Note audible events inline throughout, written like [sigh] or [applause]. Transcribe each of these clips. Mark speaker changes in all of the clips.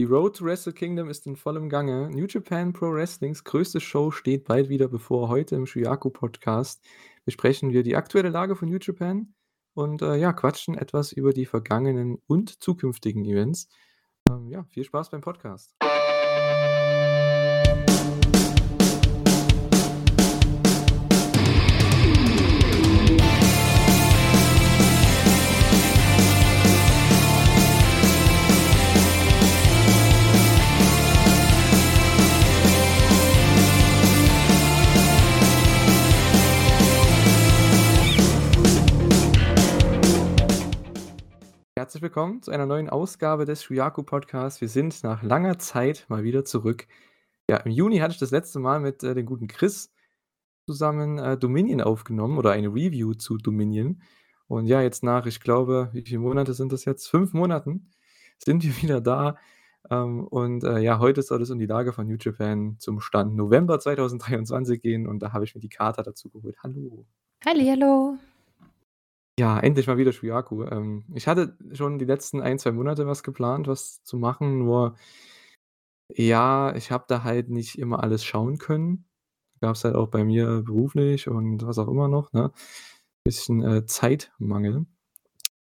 Speaker 1: Die Road to Wrestle Kingdom ist in vollem Gange. New Japan Pro Wrestlings größte Show steht bald wieder bevor. Heute im Shuyaku Podcast besprechen wir die aktuelle Lage von New Japan und äh, ja, quatschen etwas über die vergangenen und zukünftigen Events. Ähm, ja, viel Spaß beim Podcast. Herzlich willkommen zu einer neuen Ausgabe des Shuyaku Podcasts. Wir sind nach langer Zeit mal wieder zurück. Ja, im Juni hatte ich das letzte Mal mit äh, dem guten Chris zusammen äh, Dominion aufgenommen oder eine Review zu Dominion. Und ja, jetzt nach, ich glaube, wie viele Monate sind das jetzt? Fünf Monaten sind wir [laughs] wieder da. Ähm, und äh, ja, heute soll es um die Lage von New Japan zum Stand November 2023 gehen. Und da habe ich mir die Karte dazu geholt. Hallo.
Speaker 2: Hallo.
Speaker 1: Ja, endlich mal wieder Shuyaku. Ähm, ich hatte schon die letzten ein, zwei Monate was geplant, was zu machen, nur ja, ich habe da halt nicht immer alles schauen können. Gab's halt auch bei mir beruflich und was auch immer noch, ne? Bisschen, äh, Zeitmangel.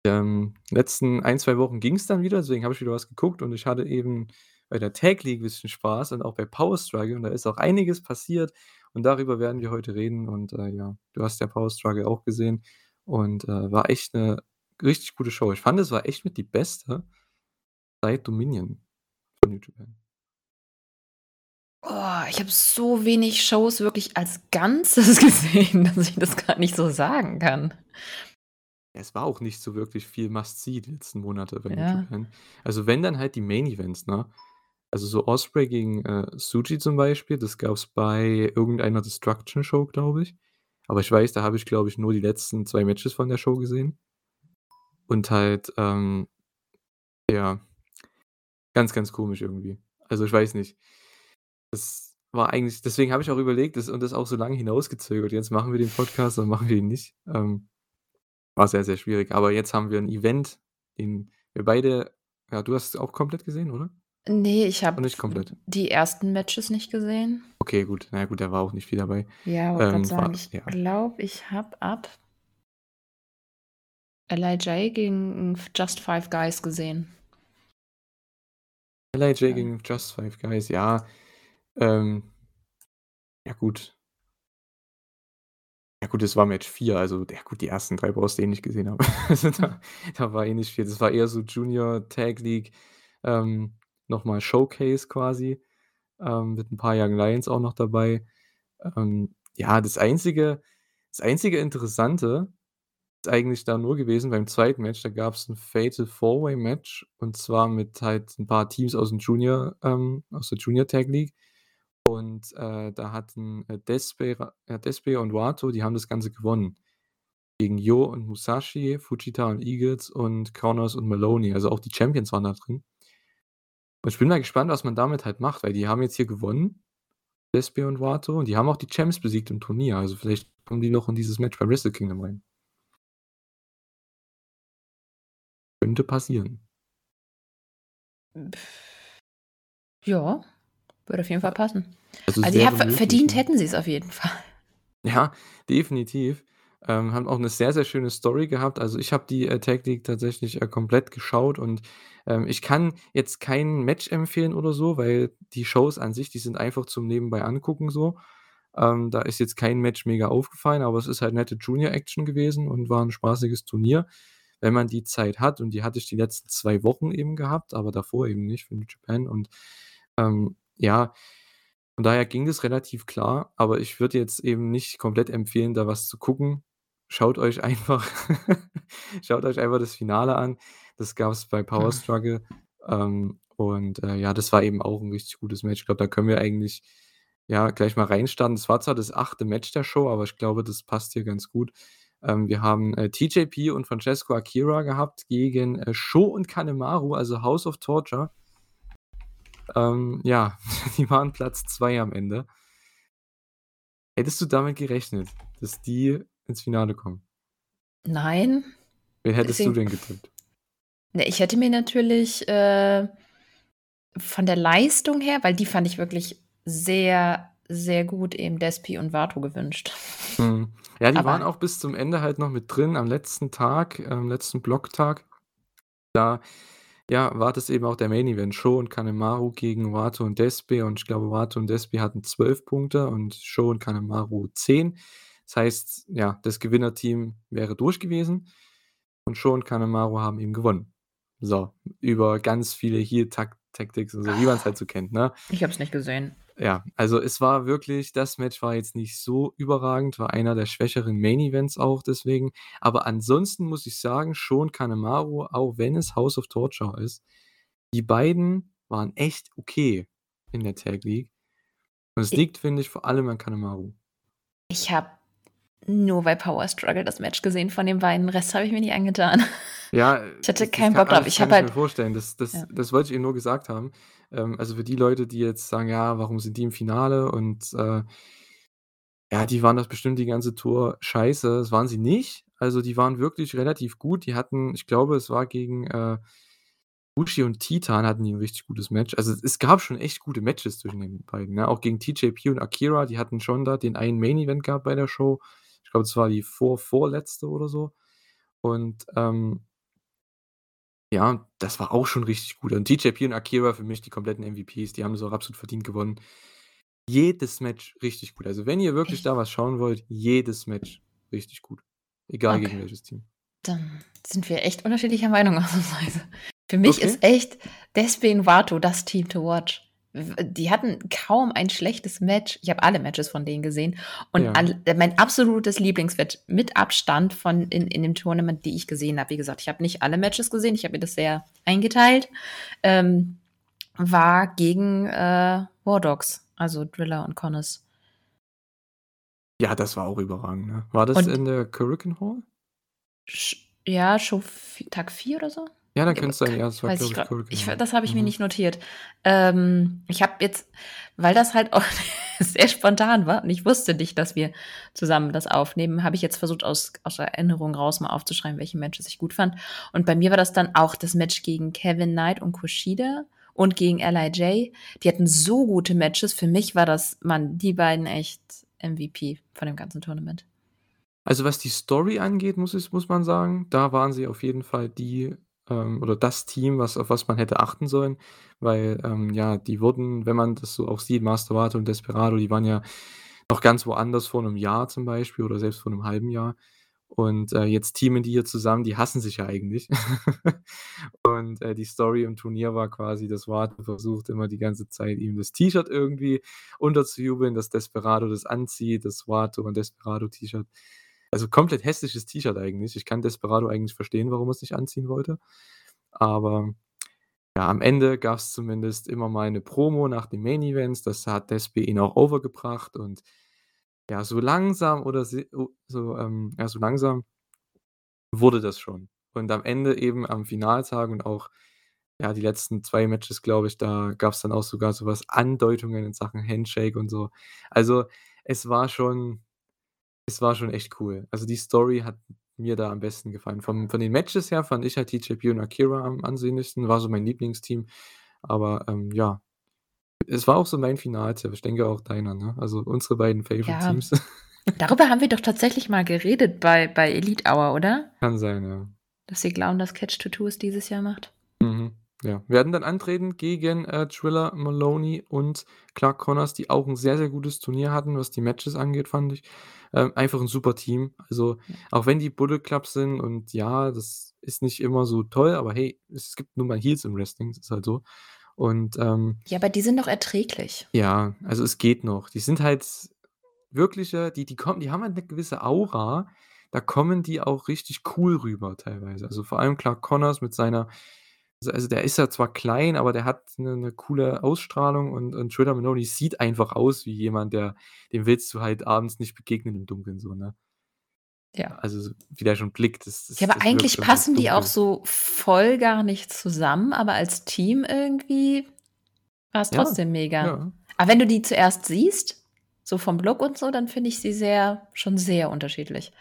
Speaker 1: Ähm, letzten ein, zwei Wochen ging's dann wieder, deswegen habe ich wieder was geguckt und ich hatte eben bei der Tag League bisschen Spaß und auch bei Power Struggle und da ist auch einiges passiert und darüber werden wir heute reden und, äh, ja, du hast ja Power Struggle auch gesehen. Und, äh, war echt eine richtig gute Show. Ich fand, es war echt mit die beste seit Dominion von New Japan.
Speaker 2: Oh, ich habe so wenig Shows wirklich als Ganzes [laughs] gesehen, dass ich das gar nicht so sagen kann.
Speaker 1: Es war auch nicht so wirklich viel Must-See die letzten Monate bei New
Speaker 2: Ja.
Speaker 1: Japan. Also, wenn, dann halt die Main Events, ne? Also, so Osprey gegen, äh, Tsuji zum Beispiel, das gab's bei irgendeiner Destruction Show, glaube ich. Aber ich weiß, da habe ich, glaube ich, nur die letzten 2 Matches von der Show gesehen. Und halt, ähm ja, ganz, ganz komisch irgendwie. Also, ich weiß nicht. Das war eigentlich deswegen habe ich auch überlegt das und das auch so lange hinausgezögert. Jetzt machen wir den Podcast, dann machen wir ihn nicht. Ähm, war sehr, sehr schwierig. Aber jetzt haben wir 'n Event, den wir beide ja, du hast es auch komplett gesehen, oder?
Speaker 2: Ne, ich habe
Speaker 1: nicht komplett?
Speaker 2: die ersten Matches nicht gesehen.
Speaker 1: Okay, gut. Na gut, da war auch nicht viel dabei.
Speaker 2: Ja, wollte
Speaker 1: Ähm,
Speaker 2: sagen,
Speaker 1: war
Speaker 2: ich
Speaker 1: ja.
Speaker 2: glaube, ich habe ab LIJ gegen Just Five Guys gesehen.
Speaker 1: LIJ
Speaker 2: Ja.
Speaker 1: gegen Just Five Guys, ja. Ähm ja gut. Ja gut, das war Match 4, also ja gut, die ersten 3 brauchst du eh nicht gesehen haben. [laughs] Also, da da war eh nicht viel. Das war eher so Junior Tag League, ähm, noch mal Showcase quasi, ähm, mit 'n paar Young Lions auch noch dabei. Ähm, ja, das einzige das einzige Interessante ist eigentlich da nur gewesen beim zweiten Match, da gab's 'n Fatal 4-Way Match und zwar mit halt 'n paar Teams aus'm Junior ähm, aus der Junior Tag League. Und, äh, da hatten, äh, Despera äh, Despe und Wato, die haben das Ganze gewonnen. Gegen Yo und Musashi, Fujita und Eagles und Kronos und Maloney. Also, auch die Champions waren da drin. Und ich bin mal gespannt, was man damit halt macht, weil die haben jetzt hier gewonnen, Despe und Wato, und die haben auch die Champs besiegt im Turnier. Also, vielleicht kommen die noch in dieses Match bei Wrestle Kingdom rein. Könnte passieren.
Speaker 2: Ja, würde auf jeden Fall passen.
Speaker 1: Also, es
Speaker 2: Also, ja, verdient hätten sie's auf jeden Fall.
Speaker 1: Ja, definitiv. Ähm, haben auch 'ne sehr, sehr schöne Story gehabt. Also, ich habe die, äh, Tag League tatsächlich, äh, komplett geschaut und, ähm, ich kann jetzt kein Match empfehlen oder so, weil die Shows an sich, die sind einfach zum Nebenbei angucken so. Ähm, da ist jetzt kein Match mega aufgefallen, aber es ist halt nette Junior Action gewesen und war 'n spaßiges Turnier. Wenn man die Zeit hat und die hatte ich die letzten 2 Wochen eben gehabt, aber davor eben nicht für Japan und, ähm, ja, von daher ging das relativ klar, aber ich würde jetzt eben nicht komplett empfehlen, da was zu gucken. Schaut euch einfach [laughs] schaut euch einfach das Finale an. Das gab's bei Power. Struggle. Ähm, und, äh, ja, das war eben auch 'n richtig gutes Match. Ich glaube, da können wir eigentlich, ja, gleich mal reinstarten. Das war zwar das 8. Match der Show, aber ich glaube, das passt hier ganz gut. Ähm, wir haben, äh, TJP und Francesco Akira gehabt gegen, äh, Sho und Kanemaru, also House of Torture. Ähm, ja, [laughs] die waren Platz 2 am Ende. Hättest du damit gerechnet, dass die ins Finale kommen?
Speaker 2: Nein.
Speaker 1: Wen hättest du
Speaker 2: Deswegen
Speaker 1: denn getippt?
Speaker 2: Ne, ich hätte mir natürlich, äh, von der Leistung her, weil die fand ich wirklich sehr, sehr gut eben Despi und Vato gewünscht.
Speaker 1: Mhm. Ja, die
Speaker 2: Aber
Speaker 1: waren auch bis zum Ende halt noch mit drin am letzten Tag, am letzten Blocktag. Da, ja, war das eben auch der Main Event. Sho und Kanemaru gegen Wato und Despi und ich glaube, Wato und Despi hatten 12 Punkte und Sho und Kanemaru 10. Das heißt, ja, das Gewinnerteam wäre durch gewesen und Sho und Kanemaru haben eben gewonnen. So, über ganz viele Heal-Tactics und so, wie man's halt so kennt, ne?
Speaker 2: Ich habe es nicht gesehen.
Speaker 1: Ja, also es war wirklich das Match war jetzt nicht so überragend, war einer der schwächeren Main Events auch deswegen. Aber ansonsten muss ich sagen, Sho und Kanemaru, auch wenn es House of Torture ist, die beiden waren echt okay in der Tag League. Und es liegt, finde ich, vor allem an Kanemaru.
Speaker 2: Ich habe nur bei Power Struggle das Match gesehen von den beiden. Den Rest habe ich mir nicht angetan. [laughs]
Speaker 1: Ja,
Speaker 2: Ich hatte keinen Bock drauf. Ich
Speaker 1: kann
Speaker 2: habe
Speaker 1: ich mir
Speaker 2: halt
Speaker 1: vorstellen. Das das
Speaker 2: ja.
Speaker 1: das wollte ich eben nur gesagt haben. Ähm, also für die Leute, die jetzt sagen: „Ja, warum sind die im Finale?“ Und, äh ja, die waren das bestimmt die ganze Tour scheiße. Das waren sie nicht. Also, die waren wirklich relativ gut. Die hatten ich glaube, es war gegen, äh, Bushi und Titan hatten die 'n richtig gutes Match. Also, es gab schon echt gute Matches zwischen den beiden, ne? Auch gegen TJP und Akira, die hatten schon da den einen Main Event gehabt bei der Show. Ich glaube, das war die vor vorletzte oder so. Und, ähm ja, das war auch schon richtig gut. Und TJP und Akira für mich die kompletten MVPs, die haben das auch absolut verdient gewonnen. Jedes Match richtig gut. Also, wenn ihr wirklich
Speaker 2: Ich
Speaker 1: da was schauen wollt, jedes Match richtig gut. Egal gegen
Speaker 2: Okay.
Speaker 1: welches Team.
Speaker 2: Dann sind wir echt unterschiedlicher Meinung [laughs] ausnahmsweise. Für mich
Speaker 1: Okay.
Speaker 2: ist echt Despi und Vato das Team to watch. Die hatten kaum ein schlechtes Match. Ich habe alle Matches von denen gesehen und
Speaker 1: Ja.
Speaker 2: all mein absolutes Lieblingsmatch mit Abstand von in in dem Tournament, die ich gesehen habe. Wie gesagt, ich habe nicht alle Matches gesehen, ich habe mir das sehr eingeteilt, ähm, war gegen, äh, War Dogs, also Driller und Connors.
Speaker 1: Ja, das war auch überragend, ne? War das
Speaker 2: Und
Speaker 1: in der Korakuen Hall?
Speaker 2: Ja, v Tag 4 oder so?
Speaker 1: Ja, dann könnte es sein. Ja, das war, glaube
Speaker 2: ich
Speaker 1: Korakuen
Speaker 2: ich das habe ich mir
Speaker 1: Mhm.
Speaker 2: nicht notiert. Ähm, ich habe jetzt weil das halt auch [laughs] sehr spontan war und ich wusste nicht, dass wir zusammen das aufnehmen, habe ich jetzt versucht, aus aus der Erinnerung raus mal aufzuschreiben, welche Matches ich gut fand. Und bei mir war das dann auch das Match gegen Kevin Knight und Kushida und gegen LIJ. Die hatten so gute Matches. Für mich war das Mann, die beiden echt MVP von dem ganzen Tournament.
Speaker 1: Also, was die Story angeht, muss ich muss man sagen, da waren sie auf jeden Fall die, ähm oder das Team, was auf was man hätte achten sollen, weil, ähm, ja, die wurden, wenn man das so auch sieht, Master Wato und Desperado, die waren ja noch ganz woanders vor 'nem Jahr zum Beispiel oder selbst vor 'nem halben Jahr. Und, äh, jetzt teamen die hier zusammen, die hassen sich ja eigentlich. [laughs] Und, äh, die Story im Turnier war quasi, dass Wato versucht immer die ganze Zeit, ihm das T-Shirt irgendwie unterzujubeln, dass Desperado das anzieht, das Wato 'n Desperado-T-Shirt also, komplett hässliches T-Shirt eigentlich. Ich kann Desperado eigentlich verstehen, warum er's nicht anziehen wollte. Aber ja, am Ende gab's zumindest immer mal 'ne Promo nach den Main Events. Das hat Despi ihn auch over gebracht und ja, so langsam oder so, ähm ja, so langsam wurde das schon. Und am Ende eben am Finaltag und auch, ja, die letzten 2 Matches, glaube ich, da gab's dann auch sogar so was Andeutungen in Sachen Handshake und so. Also, es war schon es war schon echt cool. Also, die Story hat mir da am besten gefallen. Vom von den Matches her fand ich halt TJP und Akira am ansehnlichsten, war so mein Lieblingsteam. Aber, ähm, ja, es war auch so mein Finaltipp. Ich denke auch deiner, ne? Also, unsere beiden Favorite
Speaker 2: Ja,
Speaker 1: Teams. [laughs]
Speaker 2: darüber haben wir doch tatsächlich mal geredet bei bei Elite Hour, oder?
Speaker 1: Kann sein, ja.
Speaker 2: Dass wir glauben, dass Catch 22 es dieses Jahr macht.
Speaker 1: Ja. Werden dann antreten gegen, äh, Triller Maloney und Clark Connors, die auch 'n sehr, sehr gutes Turnier hatten, was die Matches angeht, fand ich. Ähm, einfach 'n super Team. Also, auch wenn die Bullet Club sind und ja, das ist nicht immer so toll, aber hey, es gibt nun mal Heels im Wrestling, das ist halt so. Und, ähm
Speaker 2: Ja, aber die sind doch erträglich.
Speaker 1: Ja, also, es geht noch. Die sind halt wirkliche die die kommen die haben halt 'ne gewisse Aura, da kommen die auch richtig cool rüber teilweise. Also, vor allem Clark Connors mit seiner also also, der ist ja zwar klein, aber der hat 'ne 'ne coole Ausstrahlung und und Triller Maloney sieht einfach aus wie jemand, der dem willst du halt abends nicht begegnen im Dunkeln so, ne?
Speaker 2: Ja.
Speaker 1: Also, so wie der schon blickt, das
Speaker 2: Ja,
Speaker 1: das
Speaker 2: aber
Speaker 1: das wirkt
Speaker 2: eigentlich passen die auch so voll gar nicht zusammen, aber als Team irgendwie war's
Speaker 1: Ja,
Speaker 2: trotzdem mega.
Speaker 1: ja.
Speaker 2: Aber wenn du die zuerst siehst, so vom Look und so, dann finde ich sie sehr schon sehr unterschiedlich.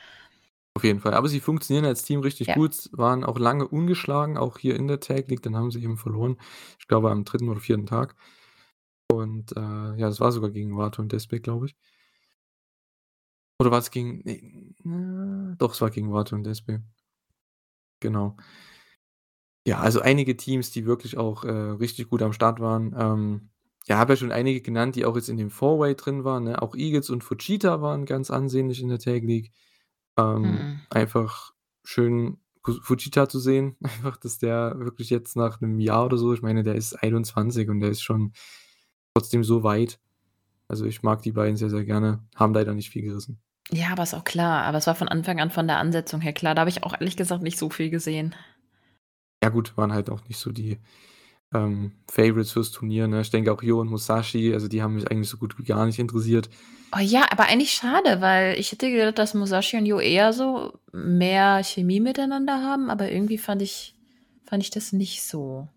Speaker 1: Auf jeden Fall. Aber sie funktionieren als Team richtig
Speaker 2: Ja.
Speaker 1: gut, waren auch lange ungeschlagen, auch hier in der Tag League, dann haben sie eben verloren. Ich glaube, am 3. oder 4. Tag. Und, äh, ja, das war sogar gegen Wato und Despe, glaube ich. Oder war's gegen ne, na, doch, es war gegen Wato und Despe. Genau. Ja, also einige Teams, die wirklich auch, äh, richtig gut am Start waren. Ähm, ja, habe ja schon einige genannt, die auch jetzt in dem Four-Way drin waren, ne? Auch Eagles und Fujita waren ganz ansehnlich in der Tag League. Ähm,
Speaker 2: Mhm.
Speaker 1: einfach schön, Fu Fujita zu sehen, [laughs] einfach, dass der wirklich jetzt nach 'nem Jahr oder so ich meine, der ist 21 und der ist schon trotzdem so weit. Also, ich mag die beiden sehr, sehr gerne, haben leider nicht viel gerissen.
Speaker 2: Ja, aber ist auch klar. Aber es war von Anfang an von der Ansetzung her klar. Da habe ich auch ehrlich gesagt nicht so viel gesehen.
Speaker 1: Ja gut, waren halt auch nicht so die, ähm, Favorites fürs Turnier, ne? Ich denke auch Yo und Musashi, also die haben mich eigentlich so gut wie gar nicht interessiert.
Speaker 2: Oh ja, aber eigentlich schade, weil ich hätte gedacht, dass Musashi und Yo eher so mehr Chemie miteinander haben, aber irgendwie fand ich fand ich das nicht so.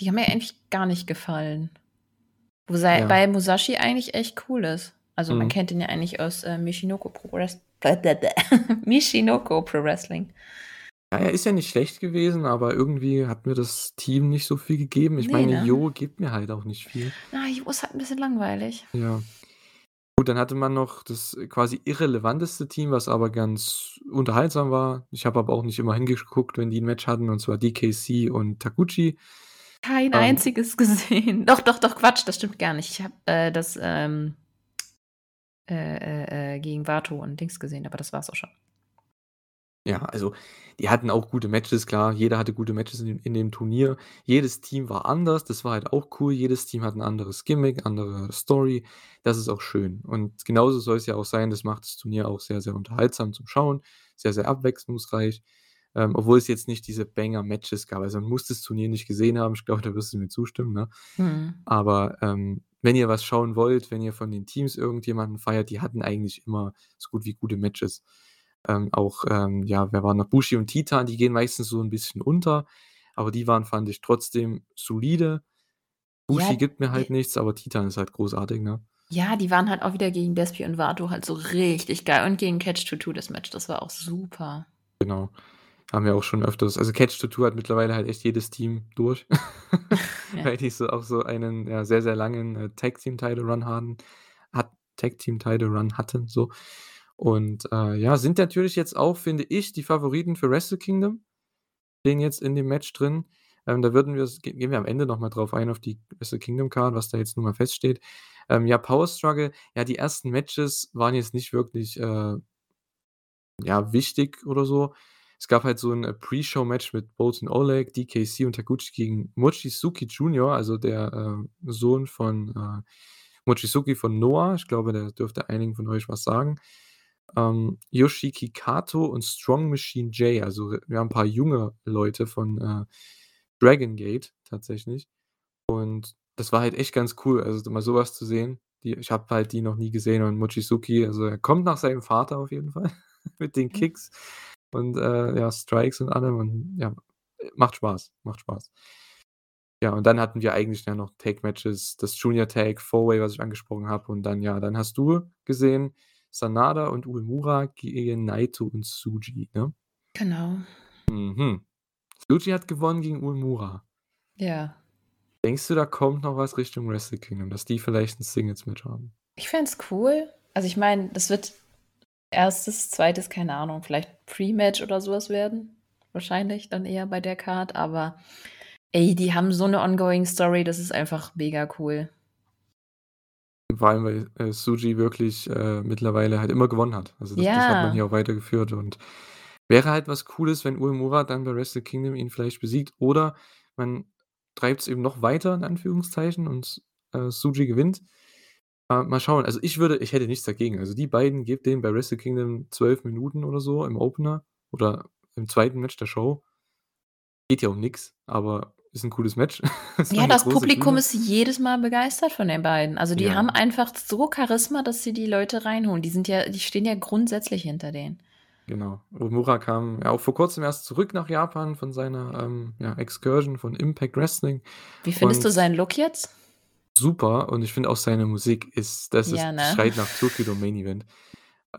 Speaker 2: Die haben mir eigentlich gar nicht gefallen. Wo sei
Speaker 1: Ja.
Speaker 2: bei Musashi eigentlich echt cool ist. Also, man
Speaker 1: Mhm.
Speaker 2: kennt ihn ja eigentlich aus, äh, Michinoku Pro Wrest [laughs] Michinoku Pro Wrestling.
Speaker 1: Ja, er ist ja nicht schlecht gewesen, aber irgendwie hat mir das Team nicht so viel gegeben. Ich
Speaker 2: Ne,
Speaker 1: meine,
Speaker 2: ne?
Speaker 1: Yo gibt mir halt auch nicht viel.
Speaker 2: Ah, Yo ist halt 'n bisschen langweilig.
Speaker 1: Ja. Gut, dann hatte man noch das quasi irrelevanteste Team, was aber ganz unterhaltsam war. Ich habe aber auch nicht immer hingeguckt, wenn die 'n Match hatten, und zwar DKC und Taguchi.
Speaker 2: Kein
Speaker 1: Ähm
Speaker 2: einziges [laughs] gesehen. Doch, doch, doch, Quatsch, das stimmt gar nicht. Ich habe, äh, das, ähm, äh, äh, äh, gegen Wato und Dings gesehen, aber das war's auch schon.
Speaker 1: Ja, also, die hatten auch gute Matches, klar. Jeder hatte gute Matches in dem in dem Turnier. Jedes Team war anders, das war halt auch cool. Jedes Team hat 'n anderes Gimmick, andere Story. Das ist auch schön. Und genauso soll's ja auch sein. Das macht das Turnier auch sehr, sehr unterhaltsam zum Schauen, sehr, sehr abwechslungsreich. Ähm, obwohl es jetzt nicht diese Banger-Matches gab. Also, man muss das Turnier nicht gesehen haben. Ich glaube, da wirst du mir zustimmen, ne?
Speaker 2: Mhm.
Speaker 1: Aber, ähm, wenn ihr was schauen wollt, wenn ihr von den Teams irgendjemanden feiert, die hatten eigentlich immer so gut wie gute Matches. Ähm, auch, ähm, ja, wer war noch? Bushi und Titan, die gehen meistens so 'n bisschen unter, aber die waren, fand ich, trotzdem solide.
Speaker 2: Ja,
Speaker 1: Bushi gibt mir halt nichts, aber Titan ist halt großartig, ne?
Speaker 2: Ja, die waren halt auch wieder gegen Despi und Wato halt so richtig geil und gegen Catch 22 das Match, das war auch super.
Speaker 1: Genau. Haben wir auch schon öfters also, Catch 22 hat mittlerweile halt echt jedes Team durch, [laughs] [laughs]
Speaker 2: Ja.
Speaker 1: weil die so auch so einen, ja, sehr, sehr langen, äh, Tag Team Title Run haben hat Tag Team Title Run hatten, so. Und, äh, ja, sind natürlich jetzt auch, finde ich, die Favoriten für Wrestle Kingdom. Stehen jetzt in dem Match drin. Ähm, da würden wir's ge gehen wir am Ende noch mal drauf ein auf die Wrestle Kingdom Card, was da jetzt nun mal feststeht. Ähm, ja, Power Struggle, ja, die ersten Matches waren jetzt nicht wirklich, äh ja, wichtig oder so. Es gab halt so 'n, äh, Pre-Show-Match mit Boltin Oleg, DKC und Taguchi gegen Mochizuki Junior, also der, äh, Sohn von, äh, Mochizuki von Noah. Ich glaube, der dürfte einigen von euch was sagen. Ähm, Yoshiki Kato und Strong Machine J, also, wir haben 'n paar junge Leute von, äh, Dragon Gate tatsächlich. Und das war halt echt ganz cool, also, mal so was zu sehen. Die ich habe halt die noch nie gesehen und Mochizuki, also, er kommt nach seinem Vater auf jeden Fall [laughs] mit den
Speaker 2: Mhm.
Speaker 1: Kicks und, äh, ja, Strikes und allem und ja, macht Spaß, macht Spaß. Ja, und dann hatten wir eigentlich ja noch Tag-Matches, das Junior Tag Four-Way, was ich angesprochen habe. Und dann ja, dann hast du gesehen, Sanada und Uemura gegen Naito und Tsuji, ne?
Speaker 2: Genau.
Speaker 1: Mhm. Tsuji hat gewonnen gegen Uemura.
Speaker 2: Ja.
Speaker 1: Denkst du, da kommt noch was Richtung Wrestle Kingdom, dass die vielleicht 'n Singles-Match haben?
Speaker 2: Ich fände es cool. Also, ich meine, das wird 1., 2., keine Ahnung, vielleicht Pre-Match oder so was werden. Wahrscheinlich dann eher bei der Card, aber ey, die haben so 'ne ongoing Story, das ist einfach mega cool.
Speaker 1: Vor allem, weil, äh, Tsuji wirklich, äh, mittlerweile halt immer gewonnen hat. Also, das das hat man
Speaker 2: Ja.
Speaker 1: hier auch weitergeführt und wäre halt was Cooles, wenn Uemura dann bei Wrestle Kingdom ihn vielleicht besiegt oder man treibt's eben noch weiter in Anführungszeichen und, äh, Tsuji gewinnt. Äh, mal schauen. Also, ich würde ich hätte nichts dagegen. Also, die beiden, gebt denen bei Wrestle Kingdom 12 Minuten oder so im Opener oder im 2. Match der Show. Geht ja um nix, aber ist 'n cooles Match. [laughs] Ist mal
Speaker 2: Ja, das Publikum
Speaker 1: Bühne.
Speaker 2: ist jedes Mal begeistert von den beiden. Also, die haben
Speaker 1: Ja.
Speaker 2: einfach so Charisma, dass sie die Leute reinholen. Die sind ja die stehen ja grundsätzlich hinter denen.
Speaker 1: Genau. Uemura kam ja auch vor Kurzem erst zurück nach Japan von seiner, ähm, ja, Excursion von Impact Wrestling
Speaker 2: Wie findest du seinen Look jetzt?
Speaker 1: super und ich finde auch seine Musik ist das ist
Speaker 2: Ja, ne?
Speaker 1: schreit nach Tokyo Main Event.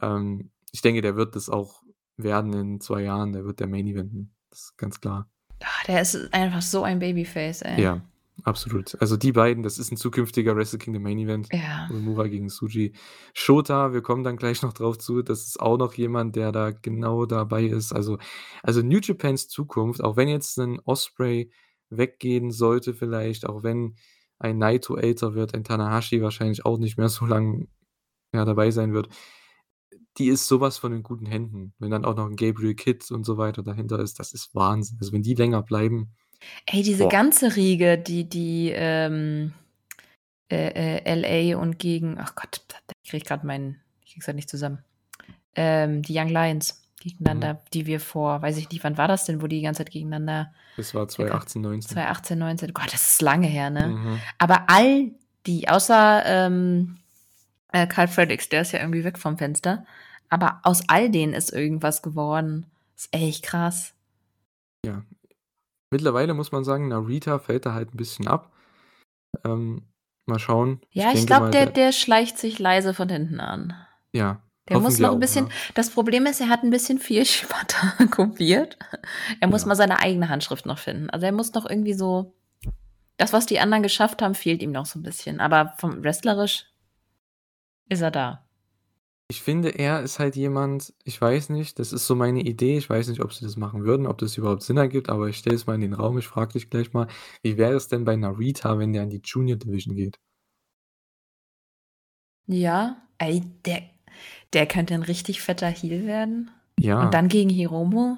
Speaker 1: Ähm, ich denke, der wird das auch werden in 2 Jahren, der wird der Main Eventen. Das ist ganz klar.
Speaker 2: Ah, der ist einfach so ein Babyface, ey.
Speaker 1: Ja, absolut. Also die beiden, das ist ein zukünftiger Wrestle Kingdom Main Event.
Speaker 2: Ja.
Speaker 1: Uemura gegen Tsuji. Shota, wir kommen dann gleich noch drauf zu, das ist auch noch jemand, der da genau dabei ist. Also also New Japans Zukunft, auch wenn jetzt 'nen Ospreay weggehen sollte vielleicht, auch wenn ein Naito älter wird, ein Tanahashi wahrscheinlich auch nicht mehr so lang, ja, dabei sein wird. Die ist so was von in guten Händen. Wenn dann auch noch 'n Gabriel Kidd und so weiter dahinter ist, das ist Wahnsinn. Also, wenn die länger bleiben
Speaker 2: Ey, diese
Speaker 1: boah.
Speaker 2: ganze Riege, die die, ähm, äh, äh, LA und gegen ach Gott, ich kriege grad meinen ich kriege es grad nicht zusammen. Ähm, die Young Lions gegeneinander,
Speaker 1: Mhm.
Speaker 2: die wir vor weiß ich nicht, wann war das denn, wo die die ganze Zeit gegeneinander
Speaker 1: Das war 2018, 19.
Speaker 2: 2018, 19. Gott, das ist lange her, ne?
Speaker 1: Mhm.
Speaker 2: Aber all die, außer ähm, äh, Karl Fredericks, der ist ja irgendwie weg vom Fenster. Aber aus all denen ist irgendwas geworden. Ist echt krass.
Speaker 1: Ja. Mittlerweile muss man sagen, Narita fällt da halt 'n bisschen ab. Ähm, mal schauen.
Speaker 2: Ja, ich
Speaker 1: denke
Speaker 2: glaube, der
Speaker 1: der
Speaker 2: schleicht sich leise von hinten an.
Speaker 1: Ja,
Speaker 2: Der muss noch 'n
Speaker 1: auch,
Speaker 2: bisschen
Speaker 1: ja.
Speaker 2: das Problem ist, er hat 'n bisschen viel [laughs] Schmatter [laughs] kopiert. Er muss
Speaker 1: Ja.
Speaker 2: mal seine eigene Handschrift noch finden. Also, er muss noch irgendwie so das, was die anderen geschafft haben, fehlt ihm noch so 'n bisschen. Aber vom wrestlerisch ist er da.
Speaker 1: Ich finde, er ist halt jemand ich weiß nicht, das ist so meine Idee. Ich weiß nicht, ob sie das machen würden, ob das überhaupt Sinn ergibt, aber ich stelle es mal in den Raum. Ich frage dich gleich mal, wie wäre es denn bei Narita, wenn der in die Junior Division geht?
Speaker 2: Ja, ey, der der könnte 'n richtig fetter Heel werden.
Speaker 1: Ja.
Speaker 2: Und dann gegen Hiromu.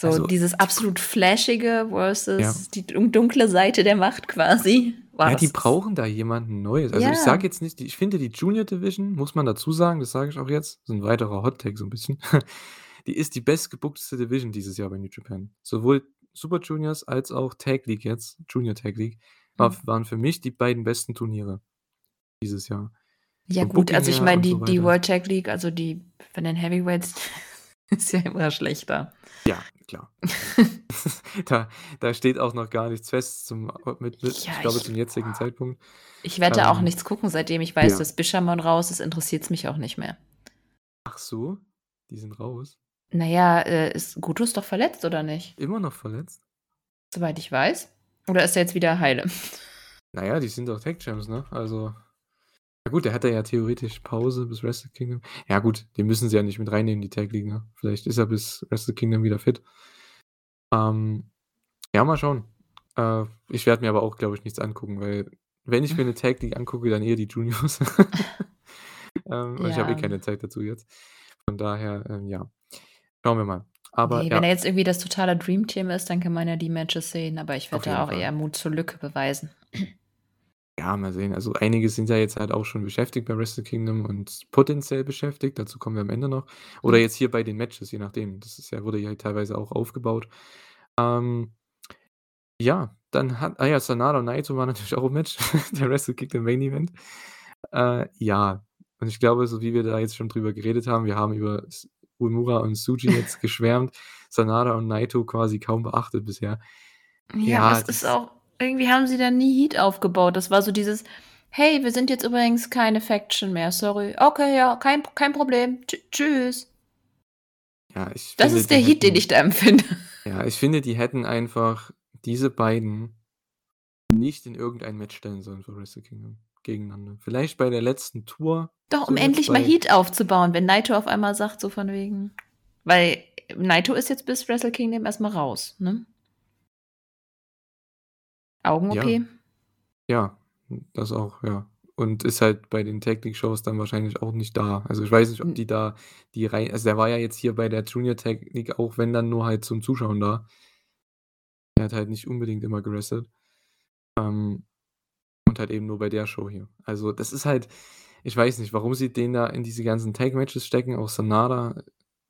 Speaker 2: So
Speaker 1: Also,
Speaker 2: dieses absolut Flashige versus
Speaker 1: Ja.
Speaker 2: die dun dunkle Seite der Macht quasi. Boah,
Speaker 1: Ja,
Speaker 2: das
Speaker 1: die brauchen da jemanden Neues. Also, ich
Speaker 2: Ja.
Speaker 1: sage jetzt nicht ich finde die Junior Division, muss man dazu sagen, das sage ich auch jetzt, ist 'n weiterer Hot Take so 'n bisschen. [laughs] Die ist die bestgebookteste Division dieses Jahr bei New Japan. Sowohl Super Juniors als auch Tag League jetzt, Junior Tag League, war
Speaker 2: Mhm.
Speaker 1: waren für mich die beiden besten Turniere dieses Jahr.
Speaker 2: Ja
Speaker 1: Vom
Speaker 2: gut,
Speaker 1: Booking
Speaker 2: also ich meine, die
Speaker 1: so
Speaker 2: die. World Tag League, also die von den Heavyweights [laughs] ist ja immer schlechter.
Speaker 1: Ja, klar. [laughs] Da da steht auch noch gar nichts fest zum mit mit
Speaker 2: Ja,
Speaker 1: ich glaube,
Speaker 2: ich
Speaker 1: zum jetzigen Zeitpunkt.
Speaker 2: Ich werde auch
Speaker 1: Ähm,
Speaker 2: nichts gucken, seitdem ich weiß,
Speaker 1: ja.
Speaker 2: dass Bishamon raus ist, interessiert's mich auch nicht mehr.
Speaker 1: Ach so, die sind raus?
Speaker 2: Na ja, äh, ist ist doch verletzt, oder nicht?
Speaker 1: Immer noch verletzt?
Speaker 2: Soweit ich weiß. Oder ist er jetzt wieder heile?
Speaker 1: Na ja, die sind doch Tag Champs, ne? Also ja gut, der hat ja theoretisch Pause bis Wrestle Kingdom. Ja gut, den müssen sie ja nicht mit reinnehmen, die Tag League, ne? Vielleicht ist er bis Wrestle Kingdom wieder fit. Ähm, ja, mal schauen. Äh, ich werde mir aber auch, glaube ich, nichts angucken, weil wenn ich mir 'ne Tag League angucke, dann eher die Juniors. [laughs] [laughs] Ähm, und ich habe eh
Speaker 2: Ja.
Speaker 1: keine Zeit dazu jetzt. Von daher, ähm, ja. Schauen wir mal. Aber
Speaker 2: Ne, wenn er
Speaker 1: ja.
Speaker 2: jetzt irgendwie das totale Dream Team ist, dann kann man ja die Matches sehen, aber ich werde da auch
Speaker 1: Fall.
Speaker 2: eher Mut zur Lücke beweisen.
Speaker 1: Ja, mal sehen. Also, einige sind ja jetzt halt auch schon beschäftigt bei Wrestle Kingdom und potenziell beschäftigt, dazu kommen wir am Ende noch. Oder
Speaker 2: Mhm.
Speaker 1: jetzt hier bei den Matches, je nachdem. Das ist ja wurde ja teilweise auch aufgebaut. Ähm, ja, dann hat ah ja, Sanada und Naito waren [laughs] natürlich auch im Match, der Wrestle Kingdom Main Event. Äh, ja, und ich glaube, so wie wir da jetzt schon drüber geredet haben, wir haben über S Uemura und Tsuji [laughs] jetzt geschwärmt, Sanada und Naito quasi kaum beachtet bisher.
Speaker 2: Ja,
Speaker 1: Ja,
Speaker 2: das ist auch irgendwie haben sie da nie Heat aufgebaut. Das war so dieses: „Hey, wir sind jetzt übrigens keine Faction mehr, sorry. Okay, ja, kein kein Problem. Tschü tschüss.“
Speaker 1: Ja, ich
Speaker 2: Das
Speaker 1: finde,
Speaker 2: ist der Heat, den ich da empfinde. [laughs]
Speaker 1: ja, ich finde, die hätten einfach diese beiden nicht in irgendein Match stellen sollen für Wrestle Kingdom gegeneinander. Vielleicht bei der letzten Tour
Speaker 2: Doch, um endlich mal Heat aufzubauen, wenn Naito auf einmal sagt, so von wegen weil Naito ist jetzt bis Wrestle Kingdom erst mal raus, ne? Augen-OP?
Speaker 1: Ja. Ja, das auch, ja. Und ist halt bei den Tag League Shows dann wahrscheinlich auch nicht da. Also, ich weiß nicht, ob
Speaker 2: Hm.
Speaker 1: die da die rein also, der war ja jetzt hier bei der Junior Tag League auch wenn dann nur halt zum Zuschauen da. Er hat halt nicht unbedingt immer gewrestelt. Ähm, und halt eben nur bei der Show hier. Also, das ist halt ich weiß nicht, warum sie den da in diese ganzen Tag Matches stecken, auch Sanada.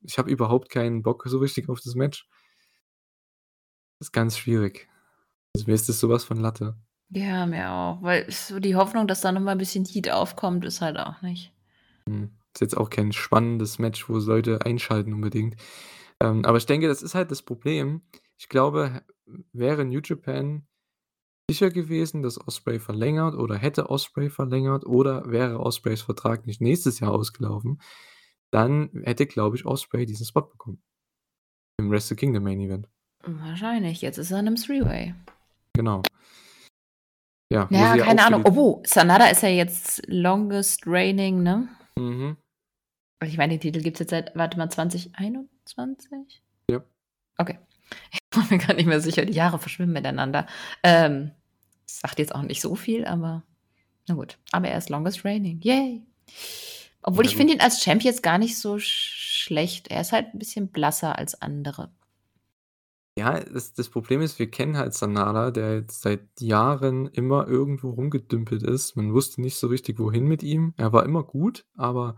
Speaker 1: Ich habe überhaupt keinen Bock so richtig auf das Match. Ist ganz schwierig. Also, mir ist das so was von Latte.
Speaker 2: Ja, mir auch, weil so die Hoffnung, dass da noch mal 'n bisschen Heat aufkommt, ist halt auch nicht.
Speaker 1: Hm, ist jetzt auch kein spannendes Match, wo Leute einschalten unbedingt. Ähm, aber ich denke, das ist halt das Problem. Ich glaube, wäre New Japan sicher gewesen, dass Ospreay verlängert oder hätte Ospreay verlängert oder wäre Ospreays Vertrag nicht nächstes Jahr ausgelaufen, dann hätte, glaube ich, Ospreay diesen Spot bekommen. Im Wrestle Kingdom Main Event.
Speaker 2: Wahrscheinlich. Jetzt ist er in einem Three-Way.
Speaker 1: Genau. Ja,
Speaker 2: Ja, keine Ahnung. Obwohl, Sanada ist ja jetzt longest reigning, ne?
Speaker 1: Mhm.
Speaker 2: Ich meine, den Titel gibt es jetzt seit, warte mal, 2021?
Speaker 1: Ja.
Speaker 2: Okay. [laughs] Ich war mir gar nicht mehr sicher, die Jahre verschwimmen miteinander. Ähm, sagt jetzt auch nicht so viel, aber na gut. Aber er ist longest reigning. Yay! Obwohl
Speaker 1: Ja,
Speaker 2: ich finde ihn als Champ jetzt gar nicht so sch schlecht. Er ist halt ein bisschen blasser als andere.
Speaker 1: Ja, das, das Problem ist, wir kennen halt Sanada, der jetzt seit Jahren immer irgendwo rumgedümpelt ist. Man wusste nicht so richtig, wohin mit ihm. Er war immer gut, aber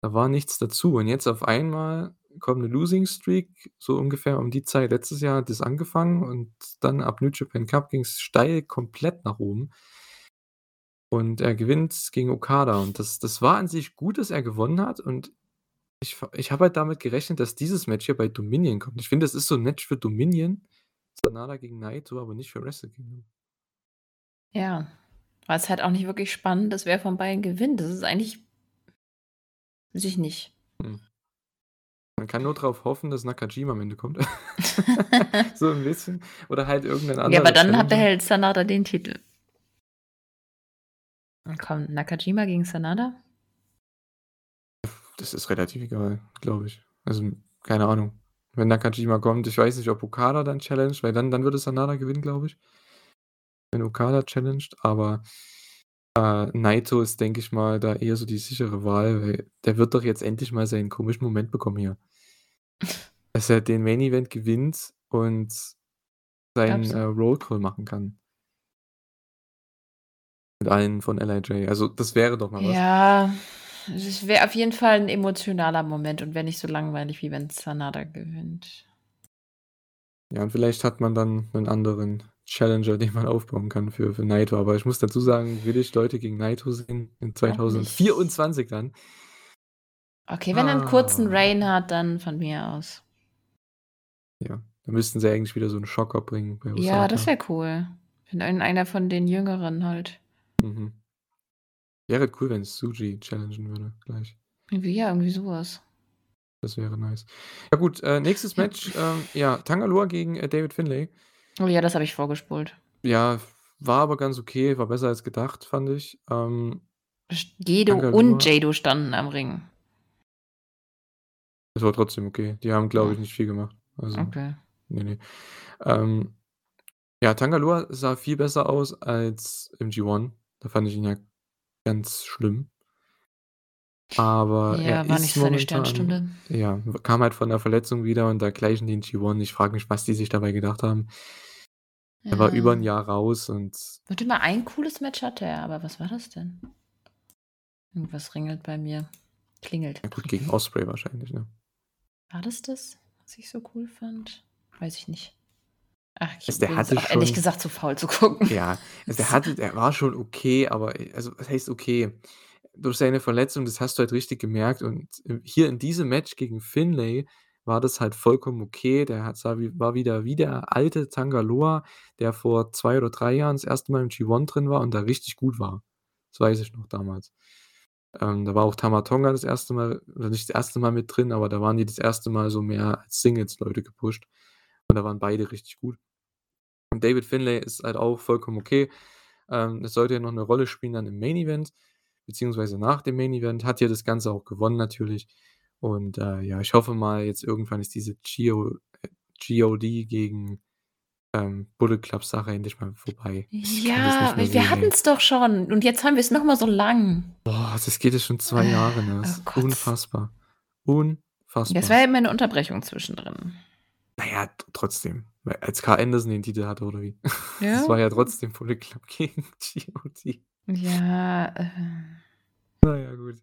Speaker 1: da war nichts dazu. Und jetzt auf einmal kommt eine Losing Streak, so ungefähr um die Zeit. Letztes Jahr hat das angefangen und dann ab New Japan Cup ging es steil komplett nach oben. Und er gewinnt gegen Okada. Und das, das war an sich gut, dass er gewonnen hat. Und ich, ich habe halt damit gerechnet, dass dieses Match hier bei Dominion kommt. Ich finde, das ist so ein Match für Dominion. Sanada gegen Naito, aber nicht für Wrestle Kingdom.
Speaker 2: Ja. War es halt auch nicht wirklich spannend, dass wer von beiden gewinnt. Das ist eigentlich. Weiß ich nicht.
Speaker 1: Man kann nur darauf hoffen, dass Nakajima am Ende kommt. [laughs] [laughs] so ein bisschen. Oder halt irgendein anderer.
Speaker 2: ja, aber dann hat der. Held Sanada den Titel. Und komm, Nakajima gegen Sanada?
Speaker 1: Das ist relativ egal, glaube ich. Also, keine Ahnung. Wenn Nakajima kommt, ich weiß nicht, ob Okada dann challenged, weil dann, dann würde Sanada gewinnen, glaube ich. Wenn Okada challenged, aber äh, Naito ist, denke ich mal, da eher so die sichere Wahl, weil der wird doch jetzt endlich mal seinen komischen Moment bekommen hier. [laughs] Dass er den Main Event gewinnt und seinen äh, Roll Call machen kann. Mit allen von LIJ. Also, das wäre doch mal was.
Speaker 2: Ja, es wäre auf jeden Fall ein emotionaler Moment und wäre nicht so langweilig, wie wenn Sanada gewinnt.
Speaker 1: Ja, und vielleicht hat man dann einen anderen Challenger, den man aufbauen kann für, für Naito. Aber ich muss dazu sagen, will ich Leute gegen Naito sehen in 2024 dann.
Speaker 2: Okay, wenn er einen kurzen
Speaker 1: Ah.
Speaker 2: Reign hat, dann von mir aus.
Speaker 1: Ja, da müssten sie eigentlich wieder so einen Schocker bringen.
Speaker 2: Ja, das wäre cool. Wenn ein- einer von den Jüngeren halt.
Speaker 1: Mhm. Wäre cool, wenn es Suji challengen würde gleich.
Speaker 2: Ja, irgendwie sowas.
Speaker 1: Das wäre nice. Ja gut, äh, nächstes. Match. Ähm, ja, Tangaloa gegen äh, David Finlay.
Speaker 2: Oh ja, das habe ich vorgespult.
Speaker 1: Ja, war aber ganz okay, war besser als gedacht, fand ich. Ähm,
Speaker 2: Gedo
Speaker 1: Bangalore.
Speaker 2: und Jado standen am Ring.
Speaker 1: es war trotzdem okay. Die haben, glaube ich, nicht viel gemacht. Also,
Speaker 2: Okay.
Speaker 1: Nee, nee. Ähm, ja, Tangaloa sah viel besser aus als im G1. Da fand ich ihn ja ganz schlimm. Aber
Speaker 2: Ja,
Speaker 1: er
Speaker 2: war
Speaker 1: ist
Speaker 2: nicht seine Sternstunde.
Speaker 1: ja, kam halt von der Verletzung wieder und da gleichen den G1. Ich frage mich, was die sich dabei gedacht haben. Er war
Speaker 2: Ja.
Speaker 1: über ein Jahr raus und
Speaker 2: Warte mal, ein cooles Match hatte er, aber was war das denn? Irgendwas ringelt bei mir. Klingelt.
Speaker 1: ja gut, gegen Osprey wahrscheinlich, ne?
Speaker 2: War das das, was ich so cool fand? Weiß ich nicht. Ach, ich
Speaker 1: Also der hatte
Speaker 2: auch ehrlich
Speaker 1: schon-
Speaker 2: gesagt zu faul zu gucken.
Speaker 1: Ja, also der [laughs] hatte, der war schon okay, aber also was heißt okay? Durch seine Verletzung, das hast du halt richtig gemerkt. Und hier in diesem Match gegen Finlay war das halt vollkommen okay. Der hat, war wieder wie der alte Tangaloa, der vor zwei oder drei Jahren das erste Mal im G1 drin war und da richtig gut war. Das weiß ich noch damals. Ähm, da war auch Tamatonga das erste Mal, oder nicht das erste Mal mit drin, aber da waren die das erste Mal so mehr als Singles-Leute gepusht. Und da waren beide richtig gut. Und David Finlay ist halt auch vollkommen okay. Ähm, es sollte ja noch eine Rolle spielen dann im Main Event, beziehungsweise nach dem Main Event. Hat ja das Ganze auch gewonnen natürlich. Und äh, ja, ich hoffe mal, jetzt irgendwann ist diese GO, äh, GOD gegen ähm, Bullet Club Sache endlich mal vorbei. Ich das
Speaker 2: Ja, wir hatten es doch schon. Und jetzt haben wir es nochmal so lang.
Speaker 1: Boah, das geht jetzt schon zwei Jahre. Ne? Das
Speaker 2: Oh
Speaker 1: ist unfassbar. Unfassbar.
Speaker 2: Das war ja immer eine Unterbrechung zwischendrin.
Speaker 1: naja, trotzdem. Als Carl Anderson den Titel hatte, oder wie? [laughs]
Speaker 2: Ja.
Speaker 1: Das war ja trotzdem Bullet Club gegen [laughs] GOD.
Speaker 2: Ja, äh,
Speaker 1: Naja, gut.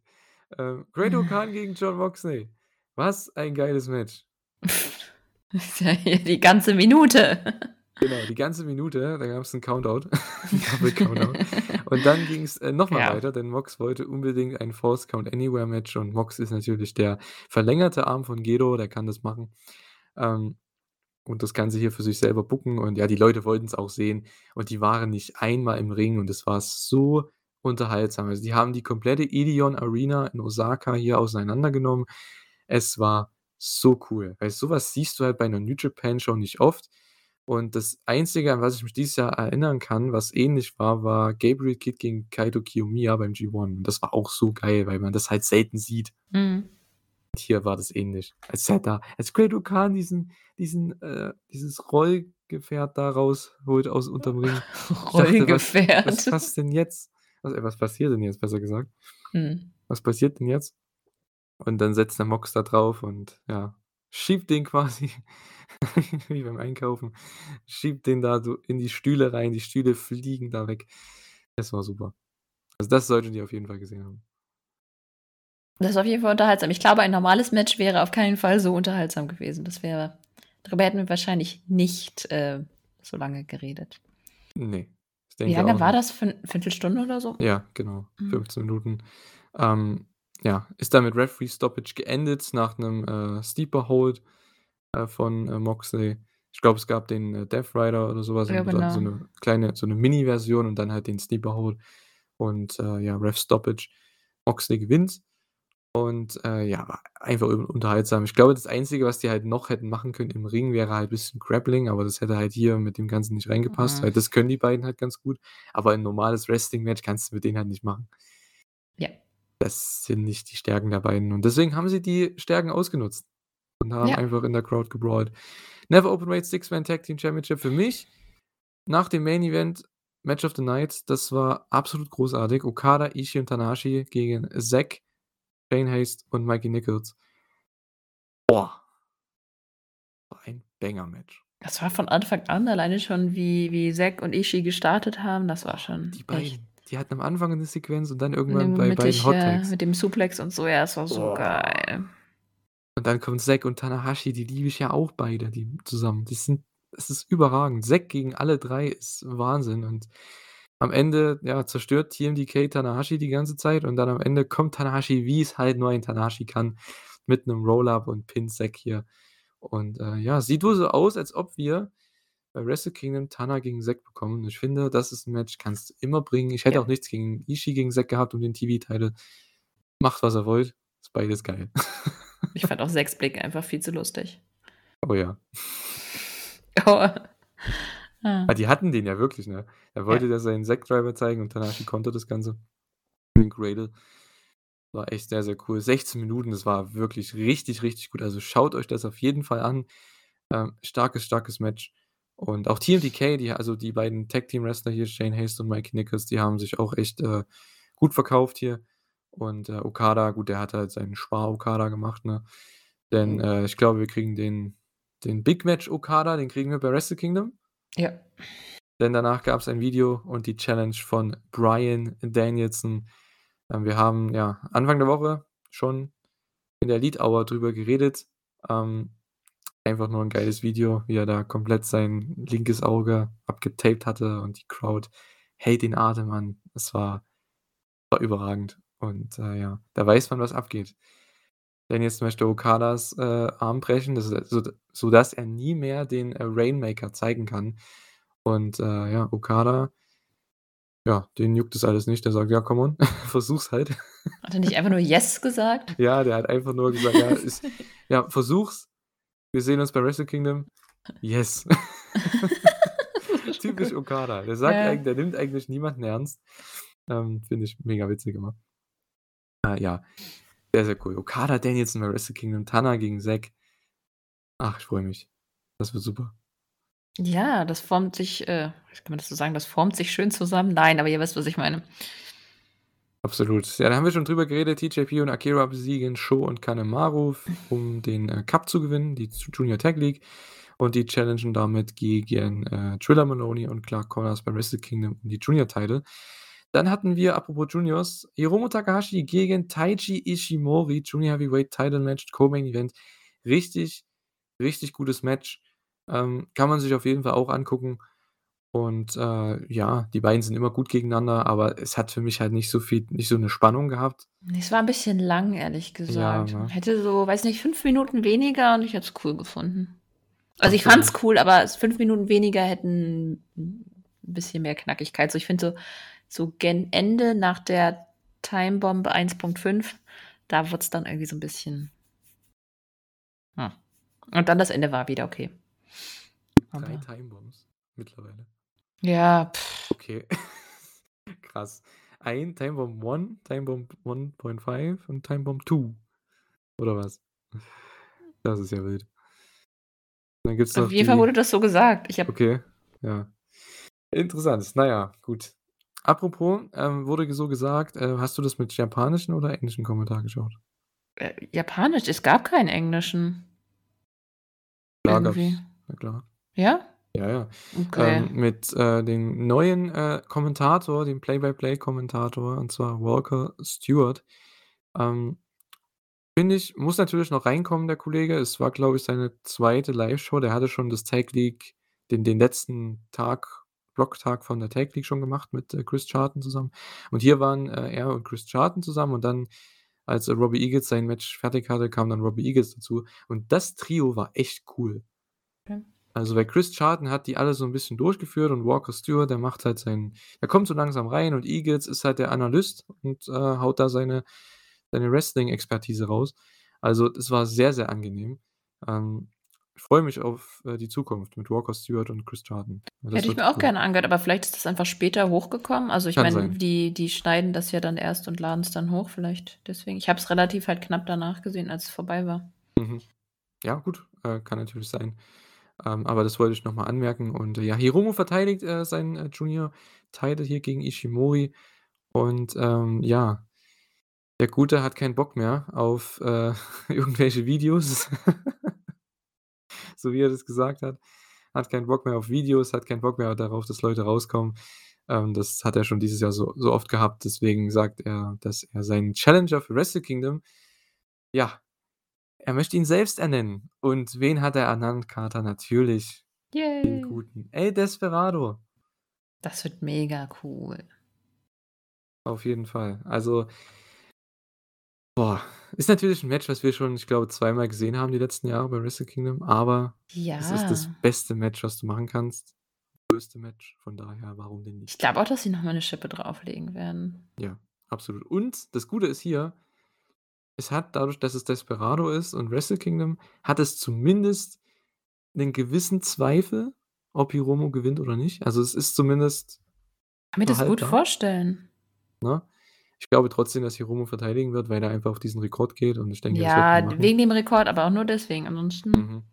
Speaker 1: Ähm, Great Khan gegen John Moxley. Was ein geiles Match. [laughs]
Speaker 2: die ganze Minute.
Speaker 1: Genau, die ganze Minute, da gab es einen Countout. Double Countout. Und dann ging es äh, nochmal
Speaker 2: Ja.
Speaker 1: weiter, denn Mox wollte unbedingt ein False Count Anywhere Match und Mox ist natürlich der verlängerte Arm von Gedo, der kann das machen. Ähm, und das Ganze hier für sich selber bucken. Und ja, die Leute wollten es auch sehen. Und die waren nicht einmal im Ring und es war so unterhaltsam. Also, die haben die komplette Edion Arena in Osaka hier auseinandergenommen. Es war so cool, weil so was siehst du halt bei 'ner New Japan Show nicht oft. Und das Einzige, an was ich mich dieses Jahr erinnern kann, was ähnlich war, war Gabriel Kidd gegen Kaito Kiyomiya beim G1. Und das war auch so geil, weil man das halt selten sieht.
Speaker 2: Mhm.
Speaker 1: Und hier war das ähnlich. Als er da als Great Khan diesen diesen äh, dieses Rollgefährt da rausholt aus unterm Ring. Ich dachte: „Was
Speaker 2: Rollgefährt.
Speaker 1: was was denn jetzt? Was äh, was passiert denn jetzt, besser gesagt?
Speaker 2: Mhm.
Speaker 1: Was passiert denn jetzt?“ Und dann setzt der Mox da drauf und, ja, schiebt den quasi [laughs] wie beim Einkaufen, schiebt den da so in die Stühle rein. Die Stühle fliegen da weg. Es war super. Also, das solltet ihr auf jeden Fall gesehen haben.
Speaker 2: Das ist auf jeden Fall unterhaltsam. Ich glaube, ein normales Match wäre auf keinen Fall so unterhaltsam gewesen. Das wäre darüber hätten wir wahrscheinlich nicht, äh, so lange geredet.
Speaker 1: Ne, ich
Speaker 2: Wie lange war das? Viern Viertelstunde oder so?
Speaker 1: Ja, genau,
Speaker 2: Mhm.
Speaker 1: 15 Minuten. Ähm, ja, ist dann mit Referee Stoppage geendet nach 'nem, äh, Steeper Hold, äh, von, äh, Moxley. Ich glaube, es gab den, äh, Death Rider oder so was
Speaker 2: Ja,
Speaker 1: dann so
Speaker 2: genau.
Speaker 1: 'ne kleine so 'ne Mini-Version und dann halt den Steeper Hold und, äh, ja, Ref Stoppage. Moxley gewinnt und, äh, ja, war einfach unterhaltsam. Ich glaube, das Einzige, was die halt noch hätten machen können im Ring, wäre halt bisschen Grappling, aber das hätte halt hier mit dem Ganzen nicht reingepasst,
Speaker 2: Mhm.
Speaker 1: weil das können die beiden halt ganz gut. Aber ein normales Wrestling-Match kannst du mit denen halt nicht machen.
Speaker 2: Ja.
Speaker 1: Das sind nicht die Stärken der beiden und deswegen haben sie die Stärken ausgenutzt und haben
Speaker 2: Ja.
Speaker 1: einfach in der Crowd gebrawlt. Never Openweight Six-Man Tag Team Championship für mich nach dem Main Event Match of the Night, das war absolut großartig. Okada, Ishii und Tanahashi gegen Zack, Shane Haste und Mikey Nicholls. Boah. War ein Banger-Match.
Speaker 2: Das war von Anfang an alleine schon, wie wie Zack und Ishii gestartet haben, das war schon
Speaker 1: Die
Speaker 2: echt
Speaker 1: beiden, die hatten am Anfang 'ne Sequenz und dann irgendwann bei
Speaker 2: mit
Speaker 1: beiden Hot
Speaker 2: äh,
Speaker 1: Tags.
Speaker 2: mit dem Suplex und so, ja, es war so
Speaker 1: Boah.
Speaker 2: geil.
Speaker 1: Und dann kommt Zack und Tanahashi, die liebe ich ja auch beide, die zusammen. Die sind das ist überragend. Zack gegen alle 3 ist Wahnsinn und am Ende, ja, zerstört TMDK Tanahashi die ganze Zeit und dann am Ende kommt Tanahashi, wie's halt nur ein Tanahashi kann, mit 'nem Roll-Up und pinnt Zack hier. Und, äh, ja, sieht wohl so aus, als ob wir bei Wrestle Kingdom Tana gegen Zack bekommen. Ich finde, das ist 'n Match, kannst du immer bringen. Ich hätte
Speaker 2: Ja.
Speaker 1: auch nichts gegen Ishii gegen Zack gehabt um den TV-Title. Macht, was ihr wollt. Ist beides geil.
Speaker 2: Ich fand auch Zacks Blick einfach viel zu lustig.
Speaker 1: Oh ja.
Speaker 2: Oh. Ah.
Speaker 1: Ah, die hatten den ja wirklich, ne? Er wollte
Speaker 2: Ja.
Speaker 1: da seinen Zack-Driver zeigen und Tanahashi kontert das Ganze. Den Cradle. War echt sehr, sehr cool. 16 Minuten, das war wirklich richtig, richtig gut. Also, schaut euch das auf jeden Fall an. Ähm, starkes, starkes Match. Und auch TMDK, die also die beiden Tag-Team-Wrestler hier, Shane Haste und Mikey Nicholls, die haben sich auch echt, äh, gut verkauft hier. Und, äh, Okada, gut, der hat halt seinen Spar-Okada gemacht, ne? Denn, äh, ich glaube, wir kriegen den den Big Match Okada, den kriegen wir bei Wrestle Kingdom.
Speaker 2: Ja.
Speaker 1: Denn danach gab's ein Video und die Challenge von Bryan Danielson. Ähm, wir haben, ja, Anfang der Woche schon in der Elite Hour drüber geredet. Ähm, einfach nur 'n geiles Video, wie er da komplett sein linkes Auge abgetaped hatte und die Crowd hält den Atem an. Es war war überragend. Und, äh, ja, da weiß man, was abgeht. Denn jetzt möchte Okadas, äh, Arm brechen, das ist so sodass er nie mehr den, äh, Rainmaker zeigen kann. Und, äh, ja, Okada ja, den juckt das alles nicht. Der sagt: „Ja, come on, [laughs] versuch's halt.“
Speaker 2: Hat er nicht einfach nur „Yes“ gesagt?
Speaker 1: Ja, der hat einfach nur gesagt: „Ja, ist [laughs] ja, versuch's. Wir sehen uns bei Wrestle Kingdom.“ Yes. [laughs] Typisch Okada. Der sagt
Speaker 2: Ja.
Speaker 1: der nimmt eigentlich niemanden ernst. Ähm, finde ich mega witzig immer. Äh, ja, sehr, sehr cool. Okada, Danielson bei Wrestle Kingdom, Tana gegen Zack. Ach, ich freue mich. Das wird super.
Speaker 2: Ja, das formt sich, äh kann man das so sagen, das formt sich schön zusammen? Nein, aber ihr wisst, was ich meine.
Speaker 1: Absolut. Ja, da haben wir schon drüber geredet. TJP und Akira besiegen Sho und Kanemaru, um den, äh, Cup zu gewinnen, die Ju Junior Tag League. Und die challengen damit gegen, äh, Triller Maloney und Clark Connors bei Wrestle Kingdom um die Junior Title. Dann hatten wir, apropos Juniors, Hiromu Takahashi gegen Taiji Ishimori, Junior Heavyweight Title Match, Co-Main Event. Richtig, richtig gutes Match. Ähm, kann man sich auf jeden Fall auch angucken. Und, äh, ja, die beiden sind immer gut gegeneinander, aber es hat für mich halt nicht so viel nicht so 'ne Spannung gehabt.
Speaker 2: Es war 'n bisschen lang, ehrlich
Speaker 1: Ja,
Speaker 2: gesagt.
Speaker 1: ne?
Speaker 2: Hätte so, weiß nicht, 5 Minuten weniger und ich hätte es cool gefunden. Also, ich
Speaker 1: Absolut.
Speaker 2: fand's cool, aber 5 Minuten weniger hätten 'n bisschen mehr Knackigkeit. So, ich finde so so gen Ende nach der Timebomb 1.5, da wurde es dann irgendwie so ein bisschen. Hm. Und dann das Ende war wieder okay.
Speaker 1: Drei Timebombs mittlerweile.
Speaker 2: Ja, pff.
Speaker 1: Okay. [laughs] Krass. Ein Timebomb 1, Timebomb 1.5 und Timebomb 2. Oder was? Das ist ja wild.
Speaker 2: Dann gibt's Auf jeden Fall wurde das so gesagt. Ich
Speaker 1: okay, ja. Interessant. Naja, gut. Apropos, ähm, wurde so gesagt, äh, hast du das mit japanischen oder englischen Kommentar geschaut?
Speaker 2: Äh, Japanisch, es gab keinen englischen.
Speaker 1: Klar Irgendwie. Na klar.
Speaker 2: Ja?
Speaker 1: Ja, ja.
Speaker 2: Okay.
Speaker 1: Ähm, mit äh, dem neuen äh, Kommentator, dem Play-by-Play-Kommentator, und zwar Walker Stewart. Ähm, Finde ich, muss natürlich noch reinkommen, der Kollege. Es war, glaube ich, seine zweite Live-Show. Der hatte schon das Tag League, den, den letzten Tag, Blocktag von der Tag League schon gemacht mit äh, Chris Charlton zusammen. Und hier waren äh, er und Chris Charlton zusammen und dann, als äh, Robbie Eagles sein Match fertig hatte, kam dann Robbie Eagles dazu. Und das Trio war echt cool. Okay. Also, weil Chris Charlton hat die alle so ein bisschen durchgeführt und Walker Stewart, der macht halt seinen, der kommt so langsam rein und Eagles ist halt der Analyst und äh, haut da seine seine Wrestling-Expertise raus. Also, das war sehr, sehr angenehm. Ähm, ich freue mich auf äh, die Zukunft mit Walker Stewart und Chris Charlton.
Speaker 2: Hätte ich mir auch cool. gerne angehört, aber vielleicht ist das einfach später hochgekommen. Also ich meine, die, die schneiden das ja dann erst und laden es dann hoch, vielleicht deswegen. Ich habe es relativ halt knapp danach gesehen, als es vorbei war.
Speaker 1: Mhm. Ja, gut, äh, kann natürlich sein. Ähm, aber das wollte ich nochmal anmerken. Und äh, ja, Hiromo verteidigt äh, seinen äh, Junior-Title hier gegen Ishimori. Und ähm, ja, der Gute hat keinen Bock mehr auf äh, [laughs] irgendwelche Videos. [laughs] so wie er das gesagt hat. Hat keinen Bock mehr auf Videos, hat keinen Bock mehr darauf, dass Leute rauskommen. Ähm, das hat er schon dieses Jahr so, so oft gehabt. Deswegen sagt er, dass er seinen Challenger für Wrestle Kingdom, ja, er möchte ihn selbst ernennen. Und wen hat er ernannt, Carter? Natürlich
Speaker 2: Yay.
Speaker 1: den guten El Desperado.
Speaker 2: Das wird mega cool.
Speaker 1: Auf jeden Fall. Also, boah, ist natürlich ein Match, was wir schon, ich glaube, zweimal gesehen haben die letzten Jahre bei Wrestle Kingdom, aber
Speaker 2: ja.
Speaker 1: es ist das beste Match, was du machen kannst. Das größte Match, von daher, warum denn nicht?
Speaker 2: Ich glaube auch, dass sie nochmal eine Schippe drauflegen werden.
Speaker 1: Ja, absolut. Und das Gute ist hier, es hat dadurch, dass es Desperado ist und Wrestle Kingdom, hat es zumindest einen gewissen Zweifel, ob Hiromo gewinnt oder nicht. Also es ist zumindest.
Speaker 2: Kann mir das gut vorstellen.
Speaker 1: Ne? Ich glaube trotzdem, dass Hiromo verteidigen wird, weil er einfach auf diesen Rekord geht und ich denke,
Speaker 2: ja, wegen dem Rekord, aber auch nur deswegen. Ansonsten mhm.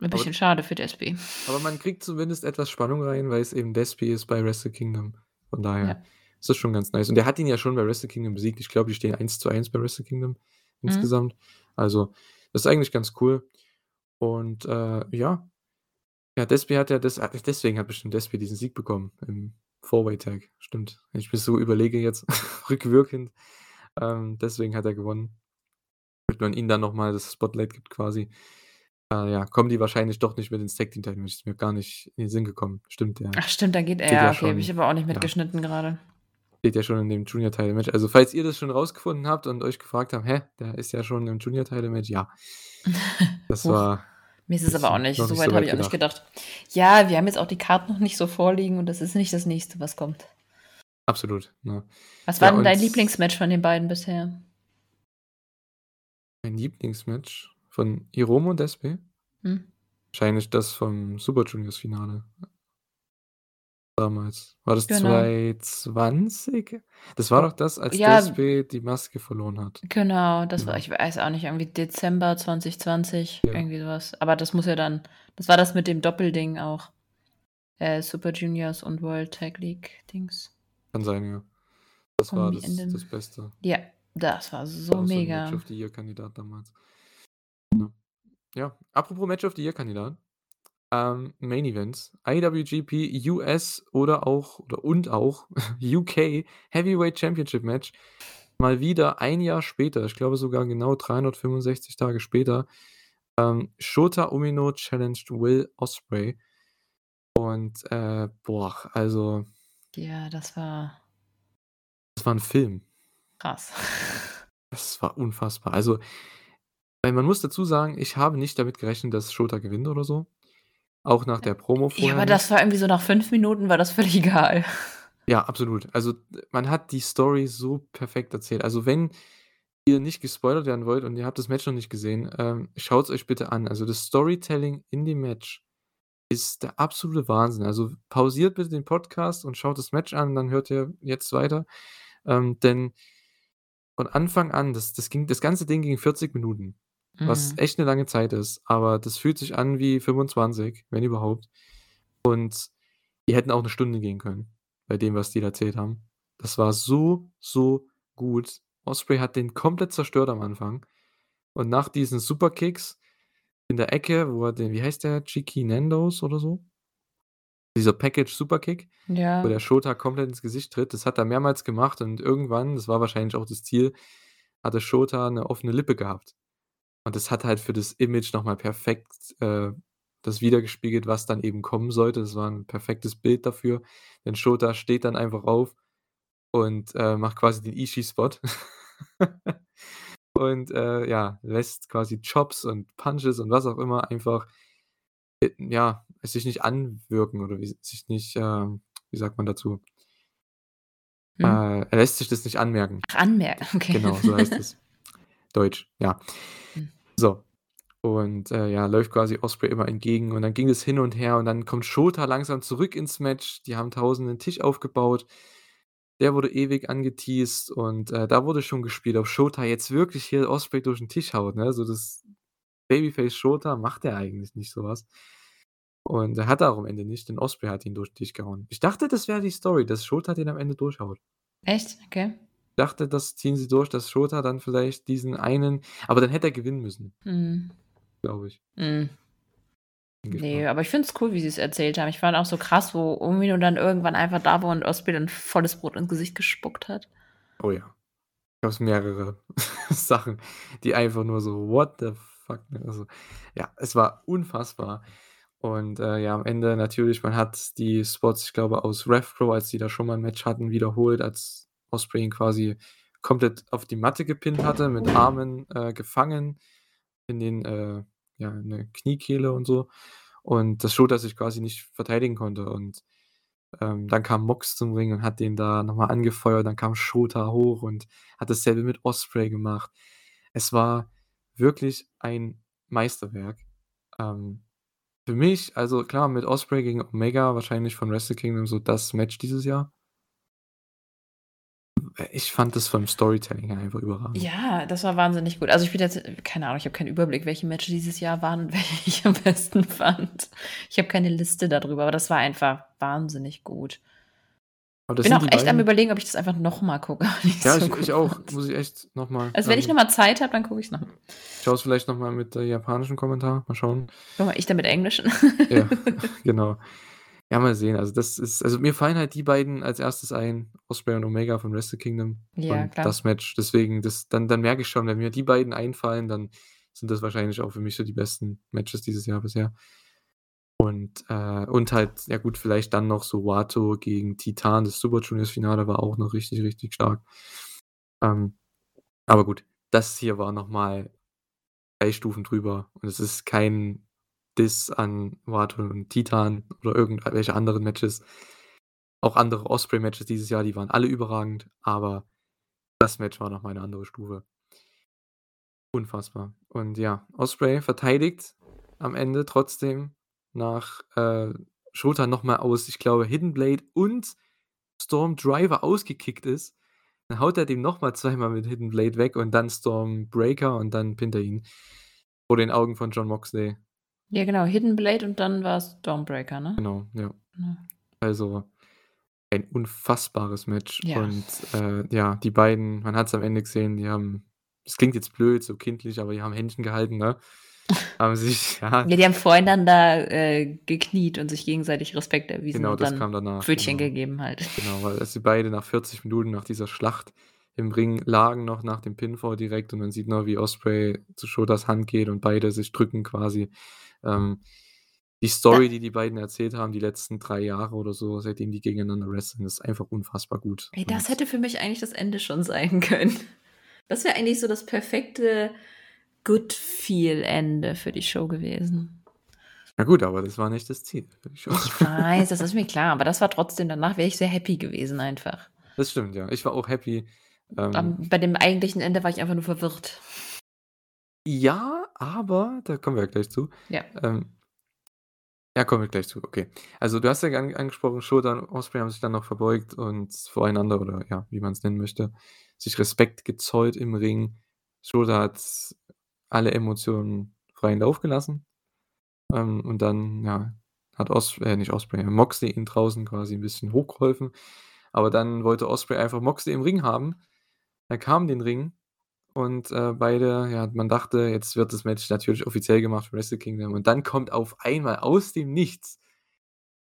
Speaker 2: ein bisschen aber, schade für Despi.
Speaker 1: Aber man kriegt zumindest etwas Spannung rein, weil es eben Despi ist bei Wrestle Kingdom. Von daher. Ja. Das ist schon ganz nice. Und der hat ihn ja schon bei Wrestle Kingdom besiegt. Ich glaube, die stehen 1 zu 1 bei Wrestle Kingdom mhm. insgesamt. Also, das ist eigentlich ganz cool. Und äh, ja. Ja, Despi hat ja das, deswegen hat bestimmt Despi diesen Sieg bekommen im Four-Way-Tag. Stimmt. Wenn ich mir so überlege jetzt, [laughs] rückwirkend. Ähm, deswegen hat er gewonnen. Damit man ihm dann nochmal das Spotlight gibt quasi. Äh, ja, kommen die wahrscheinlich doch nicht mit ins Tag Team Title. Ist mir gar nicht in den Sinn gekommen. Stimmt, ja.
Speaker 2: Ach, stimmt, da geht er. Ja, okay, habe ich aber auch nicht mitgeschnitten ja. gerade.
Speaker 1: Steht ja schon in dem Junior-Title-Match. Also, falls ihr das schon rausgefunden habt und euch gefragt habt, hä, der ist ja schon im Junior-Title-Match, ja. [laughs] Das war.
Speaker 2: Mir ist es aber auch nicht. So weit so habe ich auch nicht gedacht. Ja, wir haben jetzt auch die Karten noch nicht so vorliegen und das ist nicht das nächste, was kommt.
Speaker 1: Absolut. Ne.
Speaker 2: Was war ja, denn dein Lieblingsmatch von den beiden bisher?
Speaker 1: Mein Lieblingsmatch von Hiromo und Despe? Hm? Wahrscheinlich das vom Super Juniors Finale damals. War das Genau. 2020? Das war doch das, als
Speaker 2: Ja.
Speaker 1: DSP die Maske verloren hat.
Speaker 2: Genau, das war, ich weiß auch nicht, irgendwie Dezember 2020, Ja. irgendwie sowas. Aber das muss ja dann, das war das mit dem Doppelding auch. Äh, Super Juniors und World Tag League Dings.
Speaker 1: Kann sein, ja. Das war das, das Beste.
Speaker 2: Ja, das war so
Speaker 1: War so ein
Speaker 2: Match
Speaker 1: of the Year Kandidat damals. Ja. Ja, apropos Match of the Year Kandidat. Ähm, Main Events, IWGP US oder auch oder und auch [laughs] UK Heavyweight Championship Match. Mal wieder ein Jahr später, ich glaube sogar genau 365 Tage später, ähm, Shota Umino challenged Will Osprey. Und äh, boah, also.
Speaker 2: Ja, das war.
Speaker 1: Das war ein Film.
Speaker 2: Krass. [laughs]
Speaker 1: Das war unfassbar. Also, man muss dazu sagen, ich habe nicht damit gerechnet, dass Shota gewinnt oder so. Auch nach der Promo
Speaker 2: vorher Ja, aber das war irgendwie so nach fünf Minuten war das völlig [laughs] egal.
Speaker 1: Ja, absolut. Also, man hat die Story so perfekt erzählt. Also, wenn ihr nicht gespoilert werden wollt und ihr habt das Match noch nicht gesehen, ähm, schaut's euch bitte an. Also, das Storytelling in dem Match ist der absolute Wahnsinn. Also, pausiert bitte den Podcast und schaut das Match an, dann hört ihr jetzt weiter. Ähm, denn von Anfang an, das das ging das ganze Ding ging 40 Minuten, was
Speaker 2: Mhm.
Speaker 1: echt 'ne lange Zeit ist, aber das fühlt sich an wie 25, wenn überhaupt. Und die hätten auch 'ne Stunde gehen können bei dem, was die da erzählt haben. Das war so, so gut. Osprey hat den komplett zerstört am Anfang und nach diesen Superkicks in der Ecke, wo er den wie heißt der? Cheeky Nandos oder so? Dieser Package Superkick, wo
Speaker 2: Ja.
Speaker 1: der Shota komplett ins Gesicht tritt, das hat er mehrmals gemacht und irgendwann, das war wahrscheinlich auch das Ziel, hatte Shota 'ne offene Lippe gehabt. Und das hat halt für das Image noch mal perfekt, äh, das widergespiegelt, was dann eben kommen sollte. Das war 'n perfektes Bild dafür, denn Shota steht dann einfach auf und, äh, macht quasi den Ishii-Spot [laughs] und, äh, ja, lässt quasi Chops und Punches und was auch immer einfach, äh, ja, sich nicht anwirken oder wie sich nicht, ähm wie sagt man dazu? Äh,
Speaker 2: Mhm.
Speaker 1: er lässt sich das nicht anmerken.
Speaker 2: Ach, anmerken, okay.
Speaker 1: Genau, so heißt es. [laughs] Deutsch, ja.
Speaker 2: Hm.
Speaker 1: So, und, äh, ja, läuft quasi Osprey immer entgegen und dann ging es hin und her und dann kommt Shota langsam zurück ins Match. Die haben tausend 'nen Tisch aufgebaut. Der wurde ewig angeteased und, äh, da wurde schon gespielt, ob Shota jetzt wirklich hier Osprey durch 'n Tisch haut, ne? So das Babyface Shota macht der eigentlich nicht so was. Und er hat er auch am Ende nicht, denn Osprey hat ihn durch 'n Tisch gehauen. Ich dachte, das wäre die Story, dass Shota den am Ende durchhaut.
Speaker 2: Echt? Okay.
Speaker 1: Dachte, das ziehen sie durch, dass Shota dann vielleicht diesen einen aber dann hätte er gewinnen müssen.
Speaker 2: Mhm.
Speaker 1: Glaube ich.
Speaker 2: Mhm. Ne,
Speaker 1: gespannt.
Speaker 2: aber ich finde es cool, wie sie's erzählt haben. Ich fand auch so krass, wo Umino dann irgendwann einfach da war und Osprey dann volles Brot ins Gesicht gespuckt hat.
Speaker 1: Oh ja. Gab's mehrere [laughs] Sachen, die einfach nur so: „What the fuck“, ne? Also, ja, es war unfassbar. Und, äh, ja, am Ende natürlich man hat die Spots, ich glaube, aus Rev Pro, als die da schon mal 'n Match hatten, wiederholt, als Osprey ihn quasi komplett auf die Matte gepinnt hatte, mit Armen, äh, gefangen in den, äh ja, in der Kniekehle und so. Und dass Shota sich quasi nicht verteidigen konnte. Und, ähm, dann kam Mox zum Ring und hat den da noch mal angefeuert. Dann kam Shota hoch und hat dasselbe mit Osprey gemacht. Es war wirklich ein Meisterwerk. Ähm, für mich also klar, mit Osprey gegen Omega wahrscheinlich von Wrestle Kingdom so das Match dieses Jahr. Äh, ich fand das vom Storytelling einfach überragend.
Speaker 2: Ja, das war wahnsinnig gut. Also, ich bin jetzt keine Ahnung, ich habe keinen Überblick, welche Matches dieses Jahr waren und [laughs] welche ich am besten fand. Ich habe keine Liste da drüber, aber das war einfach wahnsinnig gut.
Speaker 1: Das
Speaker 2: Bin auch echt am
Speaker 1: beiden
Speaker 2: Überlegen, ob ich das einfach noch mal gucke, [laughs]
Speaker 1: Ja,
Speaker 2: so
Speaker 1: ich ich auch,
Speaker 2: fand.
Speaker 1: muss ich echt noch mal,
Speaker 2: Also, wenn ich
Speaker 1: ähm
Speaker 2: noch mal Zeit habe, dann gucke ich's noch mal.
Speaker 1: Ich schaue es vielleicht noch mal mit, äh, japanischem Kommentar. Mal schauen.
Speaker 2: Guck mal, ich dann mit Englischen.
Speaker 1: Ja, [laughs] genau. Ja, mal sehen. Also, das ist also, mir fallen halt die beiden als 1. ein, Osprey und Omega von Wrestle Kingdom
Speaker 2: Ja,
Speaker 1: und
Speaker 2: klar.
Speaker 1: das Match. Deswegen, das dann dann merke ich schon, wenn mir die beiden einfallen, dann sind das wahrscheinlich auch für mich so die besten Matches dieses Jahr bisher. Und, äh und halt, ja gut, vielleicht dann noch so Wato gegen Titan. Das Super Juniors Finale war auch noch richtig, richtig stark. Ähm, aber gut, das hier war noch mal 3 Stufen drüber und es ist kein Diss an Wato und Titan oder irgendwelche anderen Matches. Auch andere Osprey-Matches dieses Jahr, die waren alle überragend, aber das Match war noch mal 'ne andere Stufe. Unfassbar. Und ja, Osprey verteidigt am Ende trotzdem nach, äh, Shota noch mal aus, ich glaube, Hidden Blade und Storm Driver ausgekickt ist. Dann haut er den noch mal zweimal mit Hidden Blade weg und dann Storm Breaker und dann pinnt er ihn vor den Augen von Jon Moxley.
Speaker 2: Ja, genau, Hidden Blade und dann war's Stormbreaker, ne?
Speaker 1: Genau, ja.
Speaker 2: Genau.
Speaker 1: Also, ein unfassbares Match
Speaker 2: Ja.
Speaker 1: und, äh, ja, die beiden man hat's am Ende gesehen, die haben das klingt jetzt blöd, so kindlich, aber die haben Händchen gehalten, ne? [laughs] Haben sich ja
Speaker 2: Ja, die haben voreinander, äh, gekniet und sich gegenseitig Respekt erwiesen
Speaker 1: Genau, das
Speaker 2: dann
Speaker 1: kam danach,
Speaker 2: Pfötchen
Speaker 1: genau.
Speaker 2: gegeben halt.
Speaker 1: Genau, weil als sie beide nach 40 Minuten nach dieser Schlacht im Ring lagen, noch nach dem Pinfall direkt und man sieht noch, wie Osprey zu Shotas Hand geht und beide sich drücken quasi. Ähm, die Story, die die beiden erzählt haben, die letzten 3 Jahre oder so, seitdem die gegeneinander wresteln, ist einfach unfassbar gut.
Speaker 2: Ey, das
Speaker 1: Und
Speaker 2: hätte für mich eigentlich das Ende schon sein können. [laughs] Das wäre eigentlich so das perfekte Good-Feel-Ende für die Show gewesen.
Speaker 1: Ja gut, aber das war nicht das Ziel.
Speaker 2: Ich weiß, das ist mir klar, aber das war trotzdem danach wäre ich sehr happy gewesen einfach.
Speaker 1: Das stimmt, ja. Ich war auch happy.
Speaker 2: Ähm bei dem eigentlichen Ende war ich einfach nur verwirrt.
Speaker 1: Ja, aber da kommen wir ja gleich zu.
Speaker 2: Ja.
Speaker 1: Ähm, ja, kommen wir gleich zu, okay. Also, du hast ja an angesprochen, Shota und Osprey haben sich dann noch verbeugt und voreinander oder ja, wie man es nennen möchte, sich Respekt gezollt im Ring. Shota hat alle Emotionen freien Lauf gelassen. Ähm, und dann, ja, hat Os äh, nicht Osprey, Moxley ihn draußen quasi ein bisschen hochgeholfen. Aber dann wollte Osprey einfach Moxley im Ring haben. Er kam in den Ring und, äh, beide ja, man dachte, jetzt wird das Match natürlich offiziell gemacht für Wrestle Kingdom und dann kommt auf einmal aus dem Nichts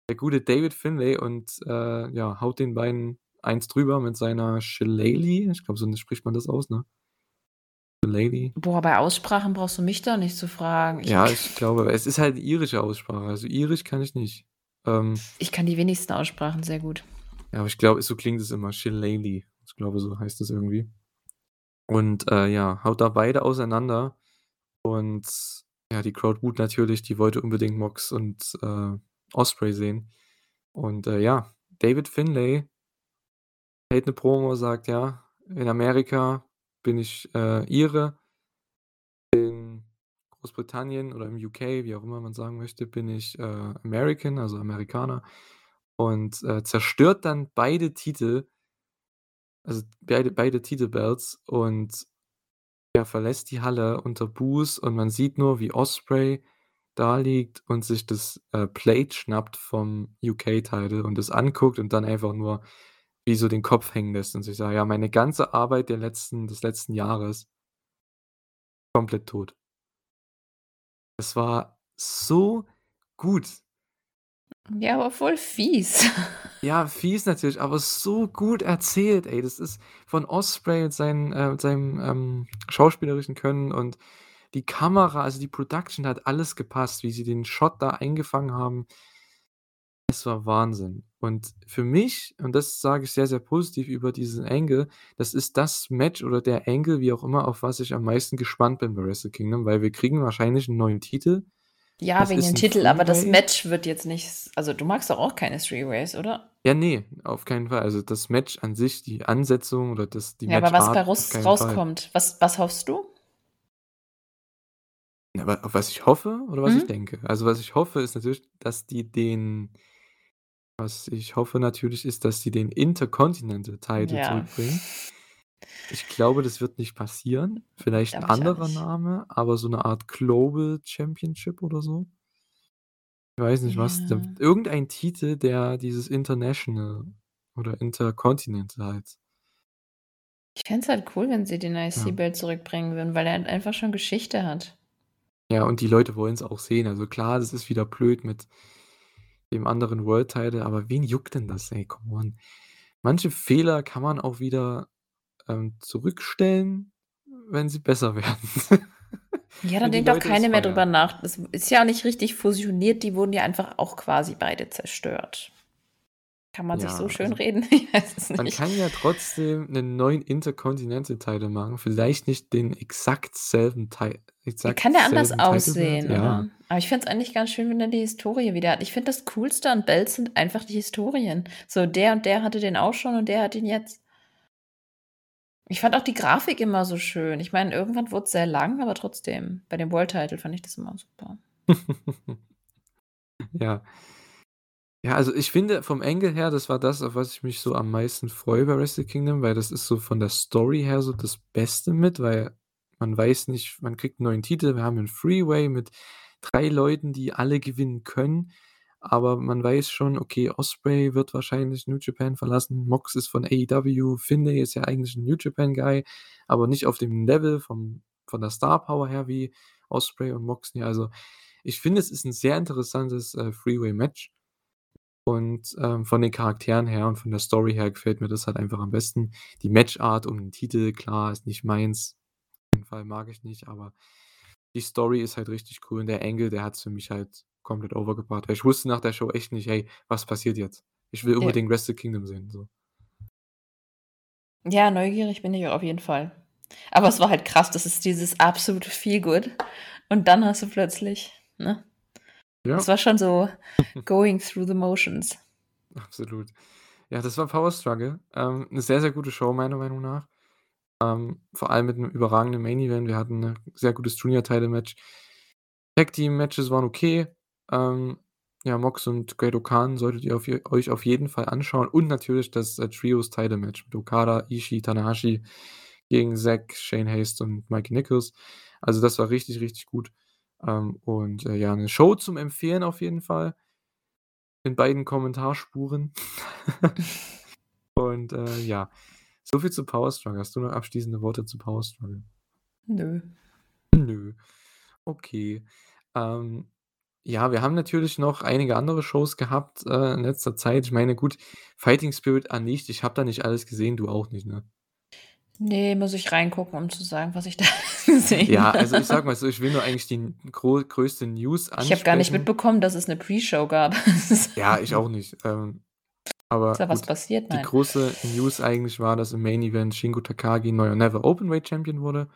Speaker 1: der gute David Finlay und, äh, ja, haut den beiden eins drüber mit seiner Shillelagh. Ich glaube, so spricht man das aus, ne? Shillelagh.
Speaker 2: Boah, bei Aussprachen brauchst du mich doch nicht zu fragen.
Speaker 1: Ich Ja, ich glaube, es ist halt irische Aussprache. Also, irisch kann ich nicht. Ähm
Speaker 2: Ich kann die wenigsten Aussprachen sehr gut.
Speaker 1: Ja, aber ich glaube, so klingt es immer, Shillelagh. Ich glaube, so heißt es irgendwie. Und, äh, ja, haut da beide auseinander und ja, die Crowd boot natürlich, die wollte unbedingt Mox und, äh, Osprey sehen. Und, äh, ja, David Finlay hält 'ne Promo, sagt: „Ja, in Amerika bin ich, äh, Ire. In Großbritannien oder im UK, wie auch immer man sagen möchte, bin ich, äh, American, also Amerikaner.“ Und, äh, zerstört dann beide Titel also beide beide Titelbelts und er verlässt die Halle unter Boos und man sieht nur, wie Osprey da liegt und sich das, äh, Plate schnappt vom UK-Title und es anguckt und dann einfach nur wie so den Kopf hängen lässt und sich sagt: „Ja, meine ganze Arbeit der letzten des letzten Jahres komplett tot.“ Es war so gut.
Speaker 2: Ja, aber voll fies. [laughs]
Speaker 1: Ja, fies natürlich, aber so gut erzählt, ey. Das ist von Osprey mit seinen äh, mit seinem, ähm, schauspielerischen Können und die Kamera, also die Production hat alles gepasst, wie sie den Shot da eingefangen haben. Es war Wahnsinn. Und für mich, und das sage ich sehr, sehr positiv über diesen Angle, das ist das Match oder der Angle, wie auch immer, auf was ich am meisten gespannt bin bei Wrestle Kingdom, weil wir kriegen wahrscheinlich 'n neuen Titel.
Speaker 2: Ja,
Speaker 1: Das
Speaker 2: wegen dem Titel, aber das. Match wird jetzt nicht also, du magst doch auch keine Three-Ways, oder?
Speaker 1: Ja, ne, auf keinen Fall. Also, das Match an sich, die Ansetzung oder das die
Speaker 2: Ja, aber was bei
Speaker 1: Fall.
Speaker 2: rauskommt, was was hoffst du?
Speaker 1: Ja, aber auf was ich hoffe oder was ich
Speaker 2: Mhm.
Speaker 1: denke? Also, was ich hoffe, ist natürlich, dass die den was ich hoffe natürlich, ist, dass sie den Intercontinental Title
Speaker 2: Ja.
Speaker 1: zurückbringen. Ich glaube, das wird nicht passieren. Vielleicht 'n
Speaker 2: Glaube ich auch
Speaker 1: anderer
Speaker 2: nicht.
Speaker 1: Name, aber so 'ne Art Global Championship oder so. Ich weiß nicht was,
Speaker 2: Ja.
Speaker 1: irgendein Titel, der dieses International oder Intercontinental halt
Speaker 2: Ich fände es halt cool, wenn sie den. IC-Belt zurückbringen würden, weil er halt einfach schon Geschichte hat.
Speaker 1: Ja, und die Leute wollen's auch sehen. Also klar, das ist wieder blöd mit dem anderen World Title, aber wen juckt denn das, ey, come on. Manche Fehler kann man auch wieder, ähm, zurückstellen, wenn sie besser [laughs] werden.
Speaker 2: Ja, dann denkt doch keine mehr drüber nach. Das ist ja nicht richtig fusioniert, die wurden ja einfach auch quasi beide zerstört. Kann man sich
Speaker 1: Ja,
Speaker 2: so schön
Speaker 1: also
Speaker 2: reden? [laughs] Ich weiß es
Speaker 1: man
Speaker 2: nicht.
Speaker 1: kann ja trotzdem 'nen neuen Intercontinental Title machen, vielleicht nicht den exakt selben
Speaker 2: Ja,
Speaker 1: exakt
Speaker 2: kann der anders aussehen,
Speaker 1: ja.
Speaker 2: oder? Aber ich fände es eigentlich ganz schön, wenn er die Historie wieder hat. Ich finde, das Coolste an Belts sind einfach die Historien. So, der und der hatte den auch schon und der hat ihn jetzt. Ich fand auch die Grafik immer so schön. Ich meine, irgendwann wurd's sehr lang, aber trotzdem. Bei dem World Title fand ich das immer super. [laughs]
Speaker 1: Ja. Ja, also ich finde vom Angle her, das war das, auf was ich mich so am meisten freue bei Wrestle Kingdom, weil das ist so von der Story her so das Beste mit, weil man weiß nicht man kriegt 'n neuen Titel. Wir haben 'n Three-Way mit 3 Leuten, die alle gewinnen können, aber man weiß schon, okay, Osprey wird wahrscheinlich New Japan verlassen, Mox ist von AEW, Finlay ist ja eigentlich 'n New Japan Guy, aber nicht auf dem Level vom von der Star Power her wie Osprey und Moxley. Also, ich finde, es ist 'n sehr interessantes, äh, Three-Way-Match. Und, ähm, von den Charakteren her und von der Story her gefällt mir das halt einfach am besten. Die Matchart um den Titel, klar, ist nicht meins. Auf jeden Fall mag ich nicht, aber die Story ist halt richtig cool und der Angle, der hat's für mich halt komplett over gebracht. Weil ich wusste nach der Show echt nicht: „Hey, was passiert jetzt?“ Ich will
Speaker 2: Ja.
Speaker 1: unbedingt Wrestle Kingdom sehen, so.
Speaker 2: Ja, neugierig bin ich auf jeden Fall. Aber es war halt krass, das ist dieses absolute Feelgood und dann hast du plötzlich, ne? Das
Speaker 1: Ja.
Speaker 2: war schon so [laughs] going through the motions.
Speaker 1: Absolut. Ja, das war Power Struggle. Ähm, 'ne sehr, sehr gute Show meiner Meinung nach. Ähm, vor allem mit 'nem überragenden Main Event. Wir hatten 'ne sehr gutes Junior Title Match. Tag Team Matches waren okay. Ähm, ja, Mox und Great-O-Khan solltet ihr auf euch auf jeden Fall anschauen und natürlich das, äh, Trios Title Match mit Okada, Ishii, Tanahashi gegen Zack, Shane Haste und Mike Nicholls. Also, das war richtig, richtig gut. Ähm, und, äh, ja, 'ne Show zum Empfehlen auf jeden Fall. In beiden Kommentarspuren. [laughs] Und, äh, ja, so viel zu Power Struggle. Hast du noch abschließende Worte zu Power Struggle?
Speaker 2: Nö.
Speaker 1: Nö. Okay. Ähm, ja, wir haben natürlich noch einige andere Shows gehabt, äh, in letzter Zeit. Ich meine, gut, Fighting Spirit an nicht. Ich habe da nicht alles gesehen, du auch nicht, ne?
Speaker 2: Ne, muss ich reingucken, um zu sagen, was ich [laughs] da gesehen
Speaker 1: Ja, also, ich sage mal so, ich will nur eigentlich die gro größte News
Speaker 2: Ich habe gar nicht
Speaker 1: ansprechen.
Speaker 2: mitbekommen, dass es 'ne Pre-Show gab. [laughs]
Speaker 1: Ja, ich auch nicht. Ähm, aber
Speaker 2: Ist da was
Speaker 1: gut,
Speaker 2: passiert?
Speaker 1: die
Speaker 2: Nein.
Speaker 1: große News eigentlich war, dass im Main Event Shingo Takagi neuer Never Openweight Champion wurde.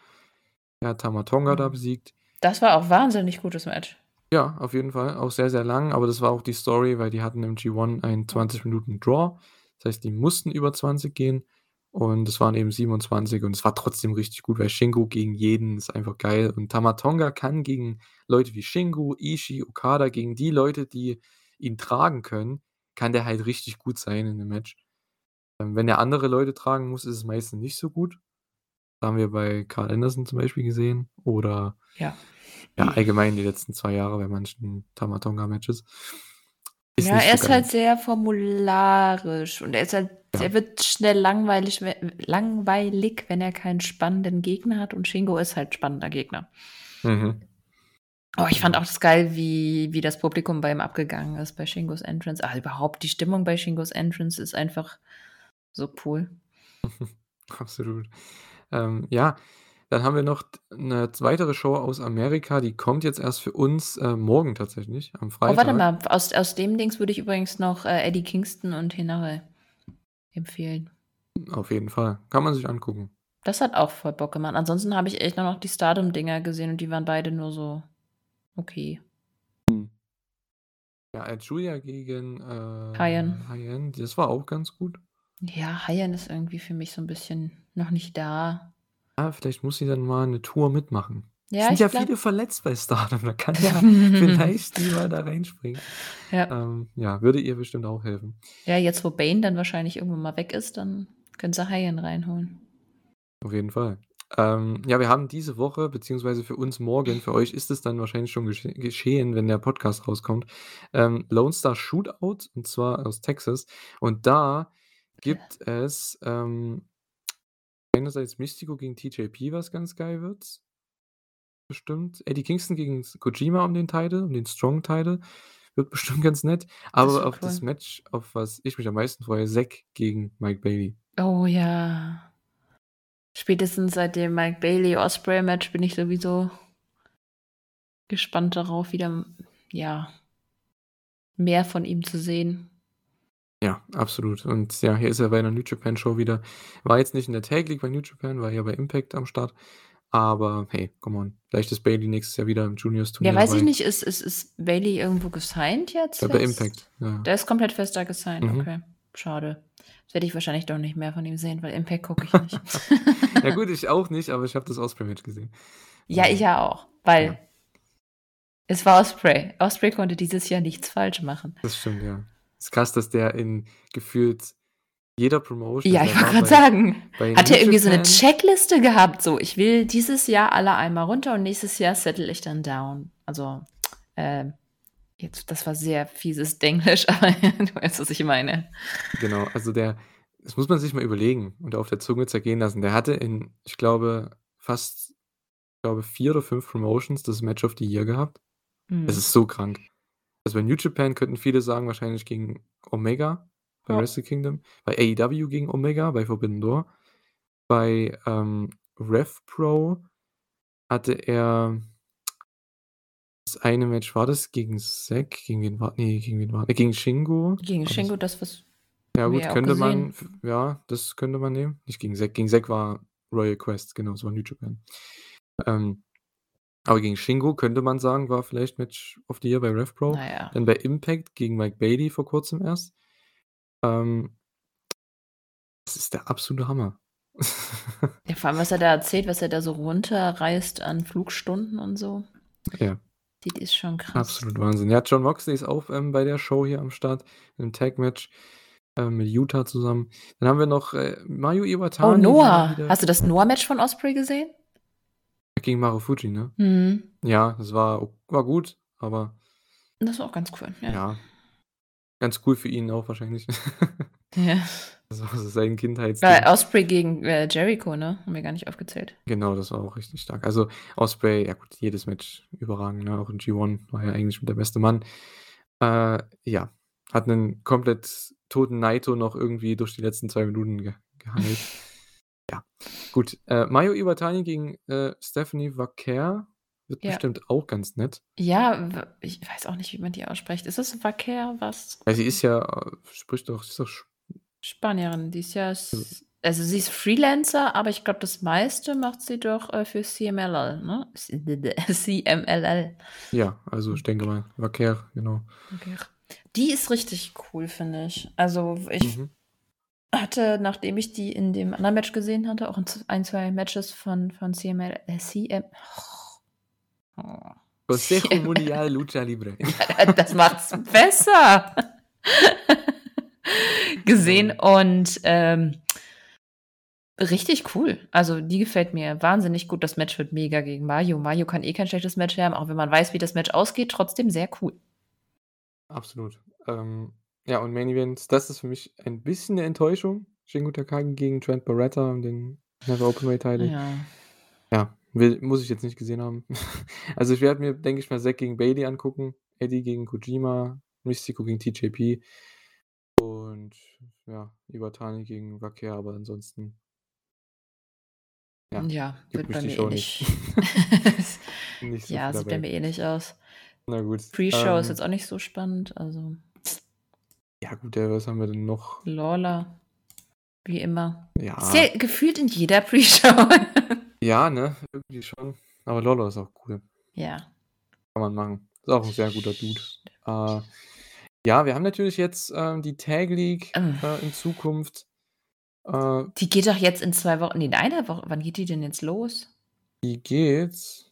Speaker 1: Er hat Tama Tonga da
Speaker 2: Mhm.
Speaker 1: besiegt.
Speaker 2: Das war auch wahnsinnig gutes Match.
Speaker 1: Ja, auf jeden Fall. Auch sehr, sehr lang, aber das war auch die Story, weil die hatten im G1 einen 20 Minuten Draw. Das heißt, die mussten über 20 gehen und es waren eben 27 und es war trotzdem richtig gut, weil Shingo gegen jeden ist einfach geil und Tama Tonga kann gegen Leute wie Shingo, Ishii, Okada, gegen die Leute, die ihn tragen können, kann der halt richtig gut sein in 'nem Match. Ähm, wenn er andere Leute tragen muss, ist es meistens nicht so gut. Haben wir bei Karl Anderson zum Beispiel gesehen oder
Speaker 2: Ja.
Speaker 1: Ja, allgemein die letzten 2 Jahre bei manchen Tama Tonga Matches. Ist
Speaker 2: Ja, er ist halt sehr formularisch und er ist halt
Speaker 1: Ja.
Speaker 2: er wird schnell langweilig we langweilig, wenn er keinen spannenden Gegner hat und Shingo ist halt spannender Gegner.
Speaker 1: Mhm.
Speaker 2: Oh, ich fand auch das geil, wie wie das Publikum bei ihm abgegangen ist bei Shingos Entrance. Ah, überhaupt die Stimmung bei Shingos Entrance ist einfach so cool. [laughs]
Speaker 1: Absolut. Ähm, ja, dann haben wir noch d 'ne weitere Show aus Amerika, die kommt jetzt erst für uns, äh, morgen tatsächlich, am
Speaker 2: Oh, warte
Speaker 1: Freitag.
Speaker 2: mal, aus aus dem Dings würde ich übrigens noch, äh, Eddie Kingston und Henare empfehlen.
Speaker 1: Auf jeden Fall. Kann man sich angucken.
Speaker 2: Das hat auch voll Bock gemacht. Ansonsten habe ich echt nur noch die Stardom-Dinger gesehen und die waren beide nur so okay.
Speaker 1: Mhm. Ja, Julia gegen, äh,
Speaker 2: Hyen.
Speaker 1: Hyen, das war auch ganz gut.
Speaker 2: Ja, Hyen ist irgendwie für mich so 'n bisschen noch nicht da.
Speaker 1: Ah, vielleicht muss sie dann mal 'ne Tour mitmachen. Es
Speaker 2: Ja,
Speaker 1: sind ja
Speaker 2: glaube
Speaker 1: viele verletzt bei Stardom, da kann [laughs] ja vielleicht die mal da reinspringen.
Speaker 2: Ja.
Speaker 1: Ähm, ja, würde ihr bestimmt auch helfen.
Speaker 2: Ja, jetzt, wo Bane dann wahrscheinlich irgendwann mal weg ist, dann können sie Hyen reinholen.
Speaker 1: Auf jeden Fall. Ähm, ja, wir haben diese Woche, beziehungsweise für uns morgen, für euch ist es dann wahrscheinlich schon gesche geschehen, wenn der Podcast rauskommt, ähm, Lone Star Shootout und zwar aus Texas. Und da gibt es, ähm, einerseits Mystico gegen TJP, was ganz geil wird. Bestimmt. Eddie Kingston gegen Kojima um den Title, um den Strong Title. Wird bestimmt ganz nett.
Speaker 2: Das
Speaker 1: Aber
Speaker 2: wird
Speaker 1: auf das
Speaker 2: cool.
Speaker 1: Match, auf was ich mich am meisten freue, Zack gegen Mike Bailey.
Speaker 2: Oh ja. Spätestens seit dem Mike Bailey Ospreay Match bin ich sowieso gespannt darauf, wieder, ja mehr von ihm zu sehen.
Speaker 1: Ja, absolut. Und ja, hier ist er bei 'ner New Japan Show wieder. War jetzt nicht in der Tag League bei New Japan, war eher bei Impact am Start. Aber hey, come on. Vielleicht ist Bailey nächstes Jahr wieder im Juniors
Speaker 2: Ja, weiß ich
Speaker 1: dabei.
Speaker 2: nicht, ist ist ist Bailey irgendwo gesigned jetzt
Speaker 1: Ja, bei
Speaker 2: fest?
Speaker 1: Impact, ja.
Speaker 2: Der ist komplett fest da gesigned,
Speaker 1: Mhm.
Speaker 2: okay. Schade. Jetzt werde ich wahrscheinlich doch nicht mehr von ihm sehen, weil Impact gucke ich nicht. [laughs]
Speaker 1: Ja gut, ich auch nicht, aber ich habe das Ospreay-Match gesehen.
Speaker 2: Ja,
Speaker 1: Ähm,
Speaker 2: ich ja auch, weil
Speaker 1: ja.
Speaker 2: es war Ospreay. Ospreay konnte dieses Jahr nichts falsch machen.
Speaker 1: Das stimmt, ja. Ist krass, dass der in gefühlt jeder Promotion
Speaker 2: Ja, ich wollte
Speaker 1: bei
Speaker 2: sagen. Hat er irgendwie so 'ne
Speaker 1: Japan
Speaker 2: Checkliste gehabt, so: „Ich will dieses Jahr alle einmal runter und nächstes Jahr settle ich dann down.“ Also, ähm, jetzt das war sehr fieses Denglisch, [laughs] aber du weißt, was ich meine.
Speaker 1: Genau, also der das muss man sich mal überlegen und auf der Zunge zergehen lassen. Der hatte in, ich glaube, fast ich glaube 4 oder 5 Promotions das Match of the Year gehabt. Das
Speaker 2: Mhm.
Speaker 1: ist so krank. Also, bei New Japan könnten viele sagen, wahrscheinlich gegen Omega bei
Speaker 2: Ja.
Speaker 1: Wrestle Kingdom, bei AEW gegen Omega bei Forbidden Door. Bei, ähm, Rev Pro hatte er das eine Match war das gegen Zack? Gegen wen war ne, gegen wen war äh, gegen Shingo?
Speaker 2: Gegen Shingo,
Speaker 1: das
Speaker 2: was
Speaker 1: ja gut, könnte man ja, das könnte man nehmen. Nicht gegen Zack. Gegen Zack war Royal Quest, genau, das war New Japan. Ähm Aber gegen Shingo könnte man sagen, war vielleicht Match of the Year bei RevPro.
Speaker 2: Na ja.
Speaker 1: Dann bei Impact gegen Mike Bailey vor Kurzem erst. Ähm das ist der absolute Hammer. [laughs]
Speaker 2: Ja, vor allem, was er da erzählt, was er da so runterreißt an Flugstunden und so.
Speaker 1: Ja.
Speaker 2: Das ist schon krass.
Speaker 1: Absolut Wahnsinn. Ja, Jon Moxley ist auch, ähm, bei der Show hier am Start im Tag-Match, ähm, mit Yuta zusammen. Dann haben wir noch, äh, Mayu
Speaker 2: Oh,
Speaker 1: Iwatani, der
Speaker 2: Noah. Hast du das Noah-Match von Osprey gesehen?
Speaker 1: Gegen Marufuji, ne?
Speaker 2: Mhm.
Speaker 1: Ja, das war war gut, aber
Speaker 2: Das war auch ganz cool, ja.
Speaker 1: ja. Ganz cool für ihn auch wahrscheinlich. [laughs]
Speaker 2: Ja. [laughs]
Speaker 1: Das war so sein
Speaker 2: Weil
Speaker 1: Kindheitsding.
Speaker 2: Osprey gegen, äh, Jericho, ne? Haben wir gar nicht aufgezählt.
Speaker 1: Genau, das war auch richtig stark. Also, Osprey, ja gut, jedes Match überragend, ne? Auch in G1 war er eigentlich mit der beste Mann. Äh, ja, hat 'nen komplett toten Naito noch irgendwie durch die letzten 2 Minuten ge geheilt. [laughs] Ja, gut. Äh, Mayu Iwatani gegen, äh, Stephanie Vaquer wird
Speaker 2: Ja.
Speaker 1: bestimmt auch ganz nett.
Speaker 2: Ja, ich weiß auch nicht, wie man die ausspricht. Ist das Vaquer was?
Speaker 1: Weil sie ist ja äh, spricht doch ist doch Sch
Speaker 2: Spanierin, die ist ja
Speaker 1: Also
Speaker 2: also sie ist Freelancer, aber ich glaube, das meiste macht sie doch, äh, für CMLL, ne? [laughs] CMLL.
Speaker 1: Ja, also ich denke mal, Vaquer, genau.
Speaker 2: Okay. Die ist richtig cool, finde ich. Also, ich
Speaker 1: Mhm.
Speaker 2: Hatte, nachdem ich die in dem anderen Match gesehen hatte, auch in z 1, 2 Matches von von CML äh, CM oh.
Speaker 1: Consejo
Speaker 2: CML.
Speaker 1: Mundial Lucha Libre.
Speaker 2: Ja, [laughs] das macht's besser. [laughs] Gesehen und, ähm richtig cool. Also, die gefällt mir wahnsinnig gut. Das Match wird mega gegen Mayu. Mayu kann eh kein schlechtes Match haben, auch wenn man weiß, wie das Match ausgeht, trotzdem sehr cool.
Speaker 1: Absolut. Ähm, ja, und Main Event, das ist für mich ein bisschen 'ne Enttäuschung. Shingo Takagi gegen Trent Barretta um den Never Openweight Title.
Speaker 2: Ja.
Speaker 1: Ja, will muss ich jetzt nicht gesehen haben. [laughs] Also, ich werde mir, denke ich mal, Zack gegen Bailey angucken, Eddie gegen Kojima, Mystico gegen TJP und ja, Iwatani gegen Vaquer, aber ansonsten ja,
Speaker 2: Ja, wird bei mir eh nicht.
Speaker 1: nicht. [laughs] So
Speaker 2: Ja, sieht bei mir eh nicht aus.
Speaker 1: Na gut,
Speaker 2: Pre-Show ist
Speaker 1: ähm
Speaker 2: jetzt auch nicht so spannend, also
Speaker 1: Ja gut, äh, was haben wir denn noch?
Speaker 2: Lawler, wie immer. Ist
Speaker 1: Ja.
Speaker 2: ja gefühlt in jeder [laughs] Pre-Show.
Speaker 1: Ja, ne, irgendwie schon. Aber Lawler ist auch cool.
Speaker 2: Ja.
Speaker 1: Kann man machen. Ist auch 'n sehr guter Dude. Äh, ja, wir haben natürlich jetzt, ähm, die Tag League, äh, in Zukunft. Äh
Speaker 2: Die geht doch jetzt in 2 Wochen ne, in einer Woche. Wann geht die denn jetzt los?
Speaker 1: Die geht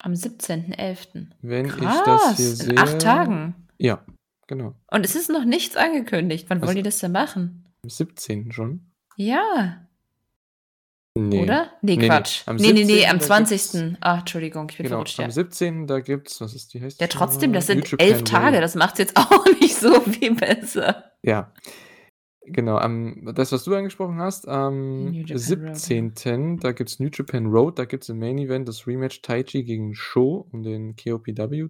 Speaker 2: Am 17.11.
Speaker 1: wenn ich das hier
Speaker 2: Krass, in 8
Speaker 1: sehe
Speaker 2: Tagen.
Speaker 1: Ja, genau.
Speaker 2: Und es ist noch nichts angekündigt. Wann wollen
Speaker 1: Also
Speaker 2: die das denn machen?
Speaker 1: Am 17. schon?
Speaker 2: Ja.
Speaker 1: Ne.
Speaker 2: Oder? Ne,
Speaker 1: Ne, ne.
Speaker 2: Quatsch.
Speaker 1: Am
Speaker 2: Ne, ne, ne,
Speaker 1: 17.
Speaker 2: am
Speaker 1: da
Speaker 2: 20.
Speaker 1: gibt's
Speaker 2: Ah, Entschuldigung, ich bin
Speaker 1: Genau,
Speaker 2: verrutscht,
Speaker 1: am
Speaker 2: ja.
Speaker 1: 17. da gibt's was ist wie heißt
Speaker 2: Ja,
Speaker 1: die
Speaker 2: trotzdem, das sind 11 Tage.
Speaker 1: Road.
Speaker 2: Das macht's jetzt [laughs] auch nicht so viel besser.
Speaker 1: Ja. Genau, am das, was du angesprochen hast, am
Speaker 2: New Japan Road, ja.
Speaker 1: 17. da gibt's New Japan Road, da gibt's im Main Event das Rematch Taichi gegen Sho um den KOPW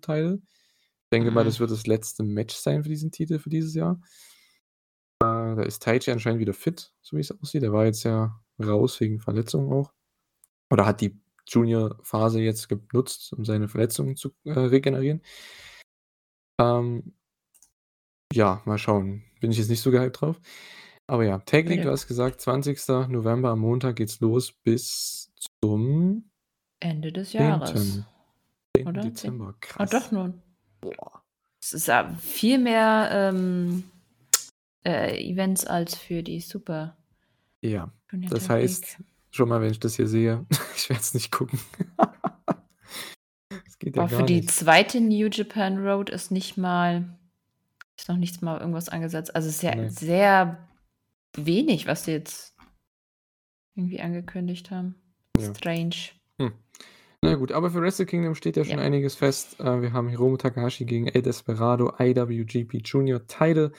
Speaker 1: Ich denke mal,
Speaker 2: Mhm.
Speaker 1: das wird das letzte Match sein für diesen Titel für dieses Jahr. Äh, da ist Taichi anscheinend wieder fit, so wie es aussieht. Der war jetzt ja raus wegen Verletzung auch. Oder hat die Junior-Phase jetzt genutzt, um seine Verletzungen zu, äh, regenerieren. Ähm ja, mal schauen. Bin ich jetzt nicht so gehypt drauf. Aber ja, Tag League, du hast gesagt, 20. November am Montag geht's los bis zum
Speaker 2: Ende des Jahres.
Speaker 1: 10. 10.
Speaker 2: Oder?
Speaker 1: Dezember.
Speaker 2: Ah,
Speaker 1: Krass.
Speaker 2: doch nur.
Speaker 1: Boah.
Speaker 2: Es ist ja viel mehr, ähm, äh, Events als für die Super
Speaker 1: Ja, das heißt, schon mal, wenn ich das hier sehe, [laughs] ich werde es nicht gucken. [laughs] Das geht ja
Speaker 2: Boah, für
Speaker 1: gar
Speaker 2: die
Speaker 1: nicht.
Speaker 2: zweite New Japan Road ist nicht mal ist noch nichts mal irgendwas angesetzt. Also, es ist ja
Speaker 1: Ne.
Speaker 2: sehr wenig, was sie jetzt irgendwie angekündigt haben.
Speaker 1: Ja.
Speaker 2: Strange.
Speaker 1: Na gut, aber für Wrestle Kingdom steht ja schon
Speaker 2: Ja.
Speaker 1: einiges fest. Äh, wir haben Hiromu Takahashi gegen El Desperado, IWGP Junior Title.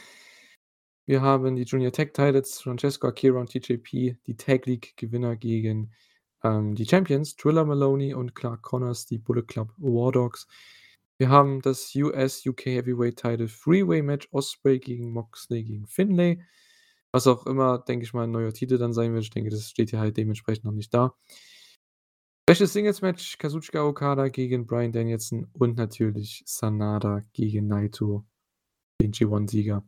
Speaker 1: Wir haben die Junior Tag Titles, Francesco Akira und TJP, die Tag League Gewinner gegen ähm, die Champions, Triller Maloney und Clark Connors, die Bullet Club War Dogs. Wir haben das US UK Heavyweight Title Freeway Match, Osprey gegen Moxley gegen Finlay. Was auch immer, denke ich mal, ein neuer Titel dann sein wird. Ich denke, das steht ja halt dementsprechend noch nicht da. Special Singles Match, Kazuchika Okada gegen Brian Danielson und natürlich Sanada gegen Naito, den G1-Sieger.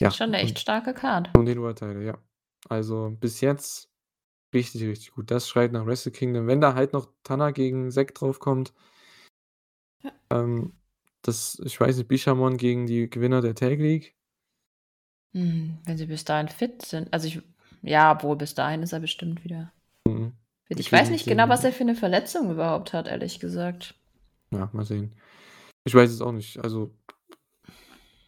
Speaker 1: Ja,
Speaker 2: Schon eine
Speaker 1: und
Speaker 2: echt starke Card.
Speaker 1: um den Title, ja. Also bis jetzt Richtig, richtig gut. Das schreit nach Wrestle Kingdom. Wenn da halt noch Tana gegen Zack draufkommt
Speaker 2: Ja.
Speaker 1: ähm, das ich weiß nicht, Bishamon gegen die Gewinner der Tag League.
Speaker 2: Hm, wenn sie bis dahin fit sind. Also, ich ja, obwohl bis dahin ist er bestimmt wieder
Speaker 1: Mhm.
Speaker 2: Ich weiß nicht genau, was er für 'ne Verletzung überhaupt hat, ehrlich gesagt.
Speaker 1: Ja, mal sehen. Ich weiß es auch nicht. Also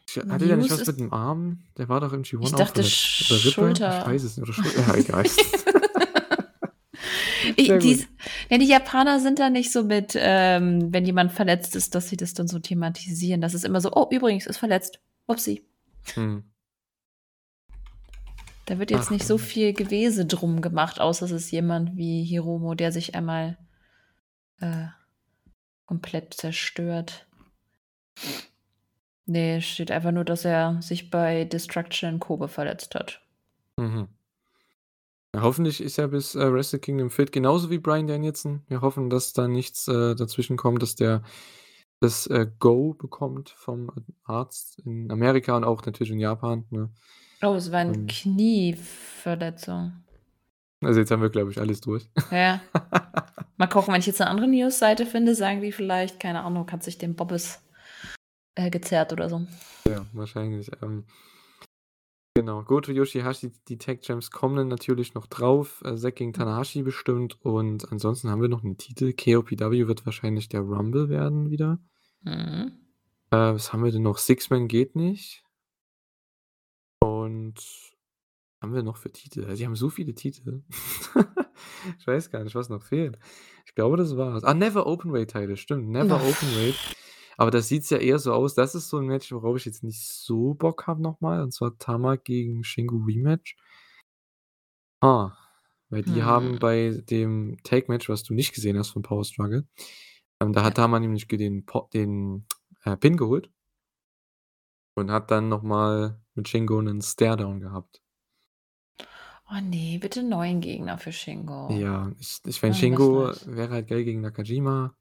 Speaker 1: ich hatte der nicht
Speaker 2: News
Speaker 1: was mit dem Arm? Der war doch im G1
Speaker 2: Ich
Speaker 1: auch
Speaker 2: dachte.
Speaker 1: Oder Rippe? Ich
Speaker 2: Schulter.
Speaker 1: weiß es nicht. Oder Schul [laughs] ja, egal. [laughs]
Speaker 2: I
Speaker 1: Sehr gut.
Speaker 2: dies ja, die Japaner sind da nicht so mit, ähm, wenn jemand verletzt ist, dass sie das dann so thematisieren. Das ist immer so: „Oh, übrigens, ist verletzt. Upsi.“
Speaker 1: Mhm.
Speaker 2: Da wird jetzt
Speaker 1: Ach,
Speaker 2: nicht so viel Gewese drum gemacht, außer es ist jemand wie Hiromu, der sich einmal, äh, komplett zerstört. Ne, steht einfach nur, dass er sich bei Destruction in Kobe verletzt hat.
Speaker 1: Mhm. Ja, hoffentlich ist er bis, äh, Wrestle Kingdom fit, genauso wie Bryan Danielson. Wir hoffen, dass da nichts, äh, dazwischen kommt, dass der das, äh, Go bekommt vom Arzt in Amerika und auch natürlich in Japan, ne?
Speaker 2: Oh, es war 'ne
Speaker 1: Ähm
Speaker 2: Knieverletzung.
Speaker 1: Also, jetzt haben wir, glaube ich, alles durch. [laughs]
Speaker 2: Ja. Mal gucken, wenn ich jetzt 'ne andere Newsseite finde, sagen die vielleicht, keine Ahnung, hat sich den Bobbes, äh, gezerrt oder so.
Speaker 1: Ja, wahrscheinlich, ähm genau. Goto, Yoshihashi, die Tag Champs kommen dann natürlich noch drauf. Äh, Zack gegen Tanahashi bestimmt und ansonsten haben wir noch 'n Titel. KOPW wird wahrscheinlich der Rumble werden wieder.
Speaker 2: Mhm.
Speaker 1: Äh, was haben wir denn noch? Six-Man geht nicht. Und haben wir noch für Titel? Also, die haben so viele Titel. [laughs] Ich weiß gar nicht, was noch fehlt. Ich glaube, das war's. Ah, Never Openweight Title, stimmt. Never Openweight. Aber das sieht's ja eher so aus das ist so 'n Match, worauf ich jetzt nicht so Bock habe noch mal, und zwar Tama gegen Shingo Rematch. Ah, weil die haben
Speaker 2: Hm.
Speaker 1: bei dem Tag-Match, was du nicht gesehen hast von Power Struggle ähm, da hat Tama nämlich den Po den, äh, Pin geholt und hat dann noch mal mit Shingo 'nen Staredown gehabt.
Speaker 2: Oh ne, bitte neuen Gegner für Shingo.
Speaker 1: Ja, ich ich meine, Shingo wäre halt geil gegen Nakajima.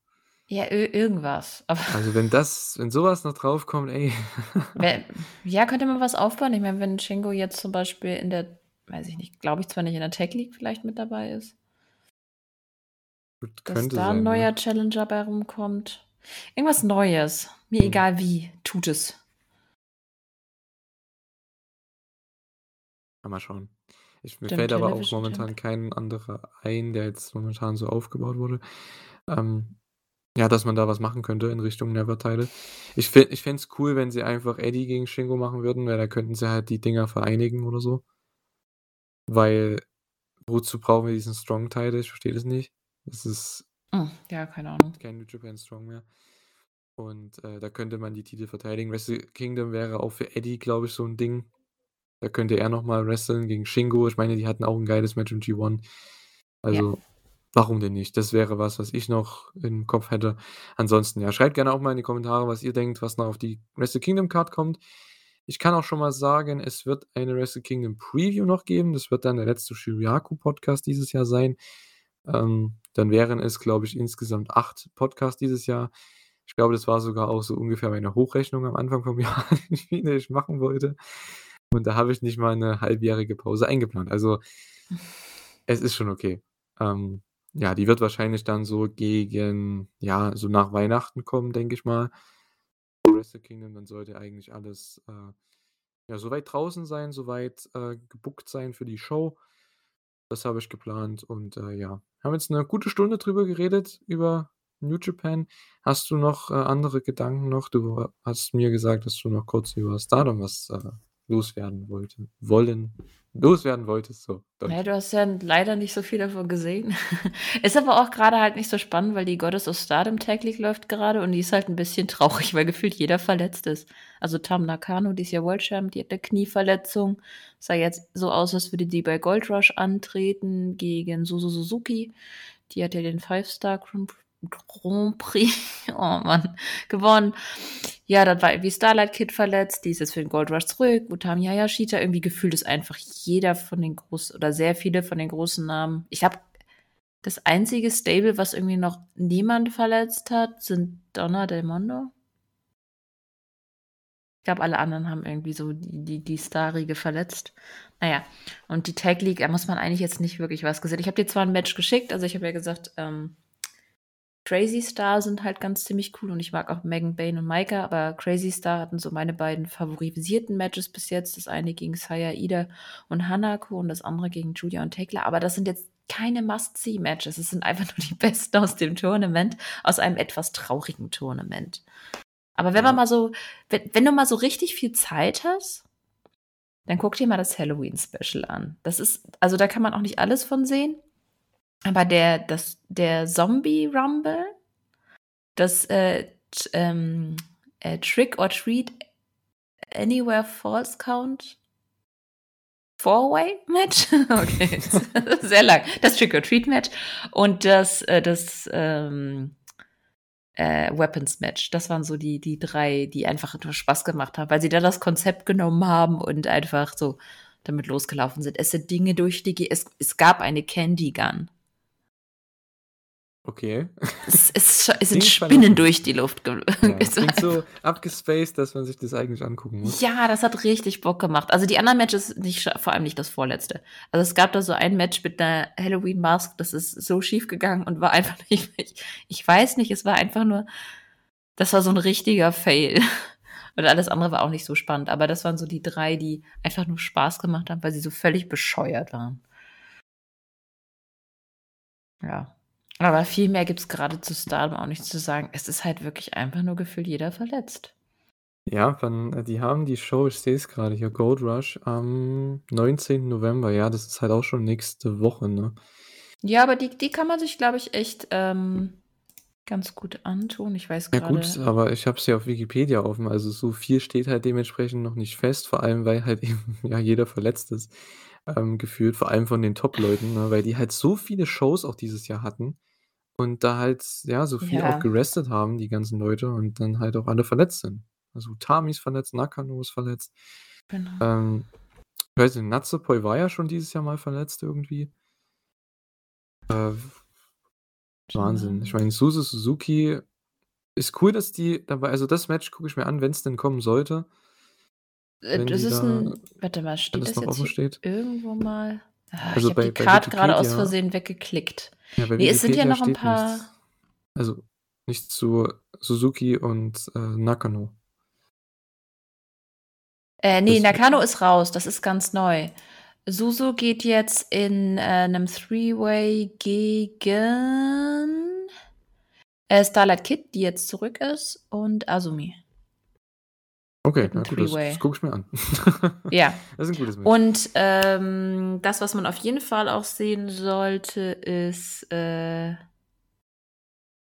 Speaker 2: Ja, irgendwas. Aber
Speaker 1: Also, wenn das wenn so was noch draufkommt, ey. [laughs]
Speaker 2: Wä ja, könnte man was aufbauen. Ich meine, wenn Shingo jetzt zum Beispiel in der weiß ich nicht, glaube ich zwar nicht in der Tag League vielleicht mit dabei ist.
Speaker 1: Gut,
Speaker 2: Dass da 'n
Speaker 1: sein,
Speaker 2: neuer
Speaker 1: ja.
Speaker 2: Challenger bei rumkommt. Irgendwas Neues. Mir
Speaker 1: Mhm.
Speaker 2: egal wie, tut es.
Speaker 1: Ja, mal schauen. Ich mir fällt aber auch momentan
Speaker 2: Champ.
Speaker 1: kein anderer ein, der jetzt momentan so aufgebaut wurde. Ähm, ja, dass man da was machen könnte in Richtung Never Title. Ich ich fände es cool, wenn sie einfach Eddie gegen Shingo machen würden, weil da könnten sie halt die Dinger vereinigen oder so. Weil wozu brauchen wir diesen Strong Title? Ich verstehe das nicht. Das ist
Speaker 2: Hm, ja, keine Ahnung.
Speaker 1: kein New Japan Strong mehr. Und, äh, da könnte man die Titel verteidigen. Wrestle Kingdom wäre auch für Eddie, glaube ich, so 'n Ding. Da könnte er noch mal wresteln gegen Shingo. Ich meine, die hatten auch 'n geiles Match im G1.
Speaker 2: Ja.
Speaker 1: Also, warum denn nicht? Das wäre was, was ich noch im Kopf hätte. Ansonsten, ja, schreibt gerne auch mal in die Kommentare, was ihr denkt, was noch auf die Wrestle Kingdom Card kommt. Ich kann auch schon mal sagen, es wird eine Wrestle Kingdom Preview noch geben. Das wird dann der letzte Shiryaku-Podcast dieses Jahr sein. Ähm, dann wären es, glaube ich, insgesamt 8 Podcasts dieses Jahr. Ich glaube, das war sogar auch so ungefähr meine Hochrechnung am Anfang vom [laughs] Jahr, wie viele ich machen wollte. Und da habe ich nicht mal 'ne halbjährige Pause eingeplant. Also es ist schon okay. Ähm, ja, die wird wahrscheinlich dann so gegen ja, so nach Weihnachten kommen, denke ich mal. Wrestle Kingdom, dann sollte eigentlich alles, äh, ja, so weit draußen sein, so weit, äh, gebookt sein für die Show. Das habe ich geplant und, äh, ja. Haben jetzt 'ne gute Stunde drüber geredet, über New Japan. Hast du noch, äh, andere Gedanken noch? Du hast mir gesagt, dass du noch kurz über Stardom was, äh, loswerden wollte wollen loswerden wolltest, so,
Speaker 2: Ja,
Speaker 1: Deutsch.
Speaker 2: du hast ja leider nicht so viel davon gesehen. [laughs] Ist aber auch grade halt nicht so spannend, weil die Goddess of Stardom Tag League läuft gerade und die ist halt 'n bisschen [laughs] traurig, weil gefühlt jeder verletzt ist. Also, Tam Nakano, die ist ja World Champ, die hat 'ne Knieverletzung. Sah jetzt so aus, als würde die bei Gold Rush antreten gegen Suzu Suzuki. Die hat ja den Five-Star Grand Grand Prix [laughs] oh Mann, gewonnen. Ja, dann war irgendwie Starlight Kid verletzt, die ist jetzt für den Gold Rush zurück. Utami Hayashita, irgendwie gefühlt ist einfach jeder von den groß oder sehr viele von den großen Namen ich habe das einzige Stable, was irgendwie noch niemand verletzt hat, sind Donna Del Mondo. Ich glaube, alle anderen haben irgendwie so die, die, die Starrige verletzt. Naja, und die Tag League, da muss man eigentlich jetzt nicht wirklich was gesehen. Ich habe dir zwar ein Match geschickt, also ich habe ja gesagt, ähm, Crazy Star sind halt ganz ziemlich cool und ich mag auch Megan Bane und Maika, aber Crazy Star hatten so meine beiden favorisierten Matches bis jetzt. Das eine gegen Saya Ida und Hanako und das andere gegen Julia und Tekla. Aber das sind jetzt keine Must-See-Matches. Es sind einfach [laughs] nur die besten aus dem Tournament, aus einem etwas traurigen Tournament. Aber wenn man mal so, wenn, wenn du mal so richtig viel Zeit hast, dann guck dir mal das Halloween-Special an. Das ist, also da kann man auch nicht alles von sehen. Aber der, das, der Zombie Rumble, das äh, ähm, äh, Trick or Treat Anywhere False Count Four-Way-Match? [laughs] okay, [laughs] sehr lang. Das Trick or Treat Match und das, äh, das ähm, äh, Weapons Match. Das waren so die, die drei, die einfach Spaß gemacht haben, weil sie da das Konzept genommen haben und einfach so damit losgelaufen sind. Es sind Dinge durch die, es, es gab eine Candy Gun.
Speaker 1: Okay.
Speaker 2: Es, es, es sind Spinnen durch die Luft.
Speaker 1: Ja, [laughs] klingt so abgespaced, dass man sich das eigentlich angucken muss.
Speaker 2: Ja, das hat richtig Bock gemacht. Also die anderen Matches, nicht, vor allem nicht das vorletzte. Also es gab da so ein Match mit einer Halloween Mask, das ist so schief gegangen und war einfach [laughs] nicht, ich, ich weiß nicht, es war einfach nur, das war so ein richtiger Fail. [laughs] Und alles andere war auch nicht so spannend. Aber das waren so die drei, die einfach nur Spaß gemacht haben, weil sie so völlig bescheuert waren. Ja. Aber viel mehr gibt es gerade zu Stardom auch nicht zu sagen. Es ist halt wirklich einfach nur gefühlt jeder verletzt.
Speaker 1: Ja, wann, äh, die haben die Show, ich sehe es gerade hier, Gold Rush am 19. November. Ja, das ist halt auch schon nächste Woche, ne?
Speaker 2: Ja, aber die, die kann man sich, glaube ich, echt ähm, ganz gut antun. Ich weiß
Speaker 1: Ja gut, aber ich habe es ja auf Wikipedia offen. Also so viel steht halt dementsprechend noch nicht fest, vor allem weil halt [laughs] eben ja jeder verletzt ist ähm, gefühlt, vor allem von den Top-Leuten, ne, weil die halt so viele Shows auch dieses Jahr hatten und da halt, ja, so viel auch gerestet haben, die ganzen Leute, und dann halt auch alle verletzt sind. Also Tami ist verletzt, Nakano ist verletzt. Genau. Ähm, ich weiß nicht, Natsupoi war ja schon dieses Jahr mal verletzt irgendwie. Äh, Wahnsinn. Ich meine, Suzu Suzuki ist cool, dass die dabei, also das Match gucke ich mir an, wenn es denn kommen sollte.
Speaker 2: Äh, das ist ein. Warte mal, steht das, das jetzt steht. irgendwo mal? Ah,
Speaker 1: also
Speaker 2: ich habe die Card gerade aus Versehen weggeklickt.
Speaker 1: Ja, nee, es sind ja noch ein paar. Nichts, also nicht zu Suzuki und äh, Nakano.
Speaker 2: Äh, nee, das Nakano ist raus, das ist ganz neu. Suzu geht jetzt in äh, einem Three-Way gegen äh, Starlight Kid, die jetzt zurück ist, und Azumi.
Speaker 1: Okay, na gut, das, das gucke ich mir an. [laughs]
Speaker 2: ja. [laughs]
Speaker 1: Das ist ein gutes Match.
Speaker 2: Und ähm, das, was man auf jeden Fall auch sehen sollte, ist äh,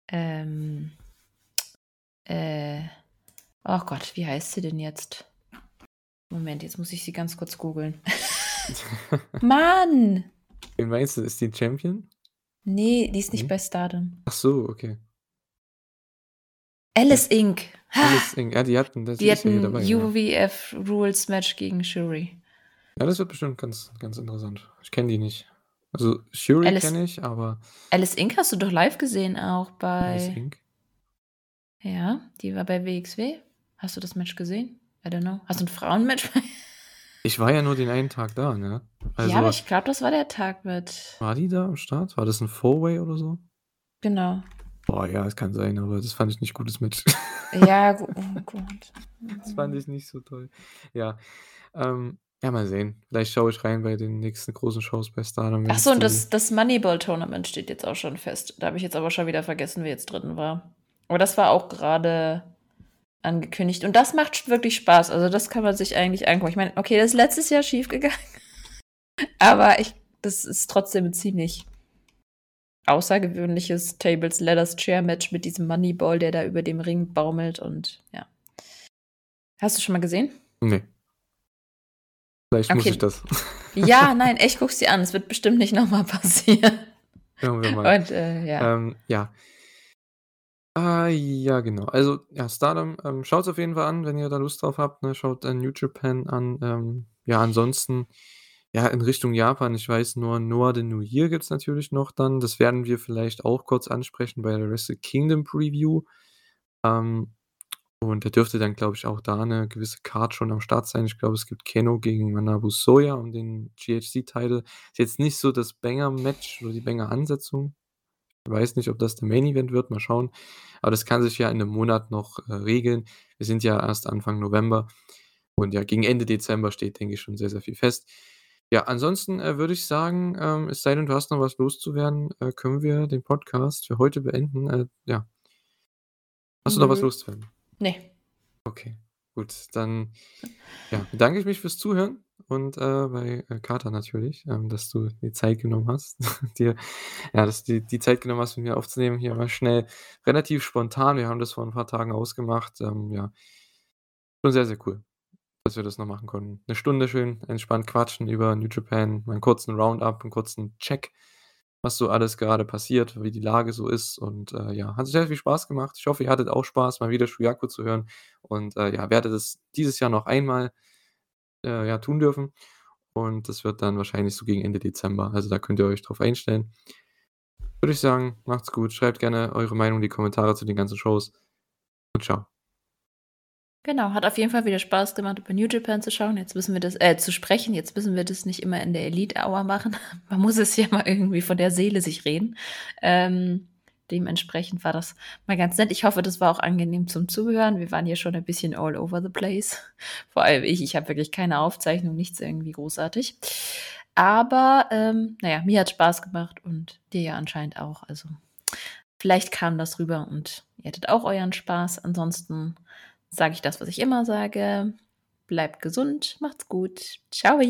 Speaker 2: ähm, äh, oh Gott, wie heißt sie denn jetzt? Moment, jetzt muss ich sie ganz kurz googeln. [laughs] Mann!
Speaker 1: Wen meinst du, ist die Champion?
Speaker 2: Nee, die ist nicht hm? bei Stardom.
Speaker 1: Ach so, okay.
Speaker 2: Alice Inc.
Speaker 1: Alice Inc. Ja, die hatten das
Speaker 2: die hatten dabei, UVF ja. Rules Match gegen Shuri.
Speaker 1: Ja, das wird bestimmt ganz, ganz interessant. Ich kenne die nicht. Also Shuri kenne ich, aber.
Speaker 2: Alice Inc. hast du doch live gesehen auch bei. Alice Inc. Ja, die war bei WXW. Hast du das Match gesehen? I don't know. Hast du ein Frauenmatch?
Speaker 1: ich war ja nur den einen Tag da, ne?
Speaker 2: Also, ja, aber ich glaube, das war der Tag mit.
Speaker 1: War die da am Start? War das ein Four-Way oder so?
Speaker 2: Genau.
Speaker 1: Boah, ja, es kann sein, aber das fand ich nicht gutes Match.
Speaker 2: Ja, [laughs] gut. Oh.
Speaker 1: Das fand ich nicht so toll. Ja, ähm, ja, mal sehen. Vielleicht schaue ich rein bei den nächsten großen Shows bei Stardom.
Speaker 2: Achso, und das, das Moneyball-Tournament steht jetzt auch schon fest. Da habe ich jetzt aber schon wieder vergessen, wer jetzt drin war. Aber das war auch gerade angekündigt. Und das macht wirklich Spaß. Also, das kann man sich eigentlich angucken. Ich meine, okay, das ist letztes Jahr schief gegangen. [laughs] aber ich, das ist trotzdem ziemlich außergewöhnliches Tables Ladders Chair Match mit diesem Moneyball, der da über dem Ring baumelt und ja. Hast du schon mal gesehen?
Speaker 1: Nee. Vielleicht okay. muss ich das. [laughs]
Speaker 2: Ja, [laughs] nein, echt guck's dir an. Es wird bestimmt nicht nochmal passieren.
Speaker 1: Irgendwann mal. Und, äh, ja. Ähm, ja. Ah, ja, genau. Also, ja, Stardom, ähm, schaut auf jeden Fall an, wenn ihr da Lust drauf habt. Ne? Schaut äh, New Japan an. Ähm, ja, ansonsten ja, in Richtung Japan, ich weiß nur, Noah the New Year gibt es natürlich noch dann. Das werden wir vielleicht auch kurz ansprechen bei der Wrestle Kingdom Preview. Ähm, Und da dürfte dann, glaube ich, auch da 'ne gewisse Card schon am Start sein. Ich glaube, es gibt Kenoh gegen Manabu Soya um den GHC-Title. Ist jetzt nicht so das Banger-Match oder die Banger-Ansetzung. Weiß nicht, ob das der Main Event wird, mal schauen. Aber das kann sich ja in 'nem Monat noch, äh, regeln. Wir sind ja erst Anfang November und ja, gegen Ende Dezember steht, denke ich, schon sehr, sehr viel fest. Ja, ansonsten, äh, würde ich sagen, ähm, es sei denn, du hast noch was loszuwerden, äh, können wir den Podcast für heute beenden. Äh, ja. Hast du noch was
Speaker 2: Nö.
Speaker 1: loszuwerden?
Speaker 2: Ne.
Speaker 1: Okay, gut. Dann, ja, bedanke ich mich fürs Zuhören und, äh, bei, äh, Kater natürlich, ähm, dass du dir Zeit genommen hast, [laughs] dir ja, dass du dir die Zeit genommen hast, mit mir aufzunehmen. Hier mal schnell relativ spontan. Wir haben das vor 'n paar Tagen ausgemacht. Ähm, ja. Schon sehr, sehr cool, dass wir das noch machen konnten. 'Ne Stunde schön entspannt quatschen über New Japan, mal 'n kurzen Roundup, 'n kurzen Check, was so alles gerade passiert, wie die Lage so ist und, äh, ja, hat sehr viel Spaß gemacht. Ich hoffe, ihr hattet auch Spaß, mal wieder Shuyaku zu hören und, äh, ja, werde das dieses Jahr noch einmal, äh, ja, tun dürfen und das wird dann wahrscheinlich so gegen Ende Dezember. Also, da könnt ihr euch drauf einstellen. Würde ich sagen, macht's gut. Schreibt gerne eure Meinung in die Kommentare zu den ganzen Shows und tschau.
Speaker 2: Genau, hat auf jeden Fall wieder Spaß gemacht, über New Japan zu schauen. Jetzt müssen wir das äh, zu sprechen. Jetzt müssen wir das nicht immer in der Elite Hour machen. [laughs] Man muss es ja mal irgendwie von der Seele sich reden. Ähm, dementsprechend war das mal ganz nett. Ich hoffe, das war auch angenehm zum Zuhören. Wir waren hier schon ein bisschen all over the place. [laughs] Vor allem ich. Ich habe wirklich keine Aufzeichnung, nichts irgendwie großartig. Aber, ähm, na ja, mir hat Spaß gemacht und dir ja anscheinend auch. Also, vielleicht kam das rüber und ihr hattet auch euren Spaß. Ansonsten sage ich das, was ich immer sage: Bleibt gesund, macht's gut. Tschau.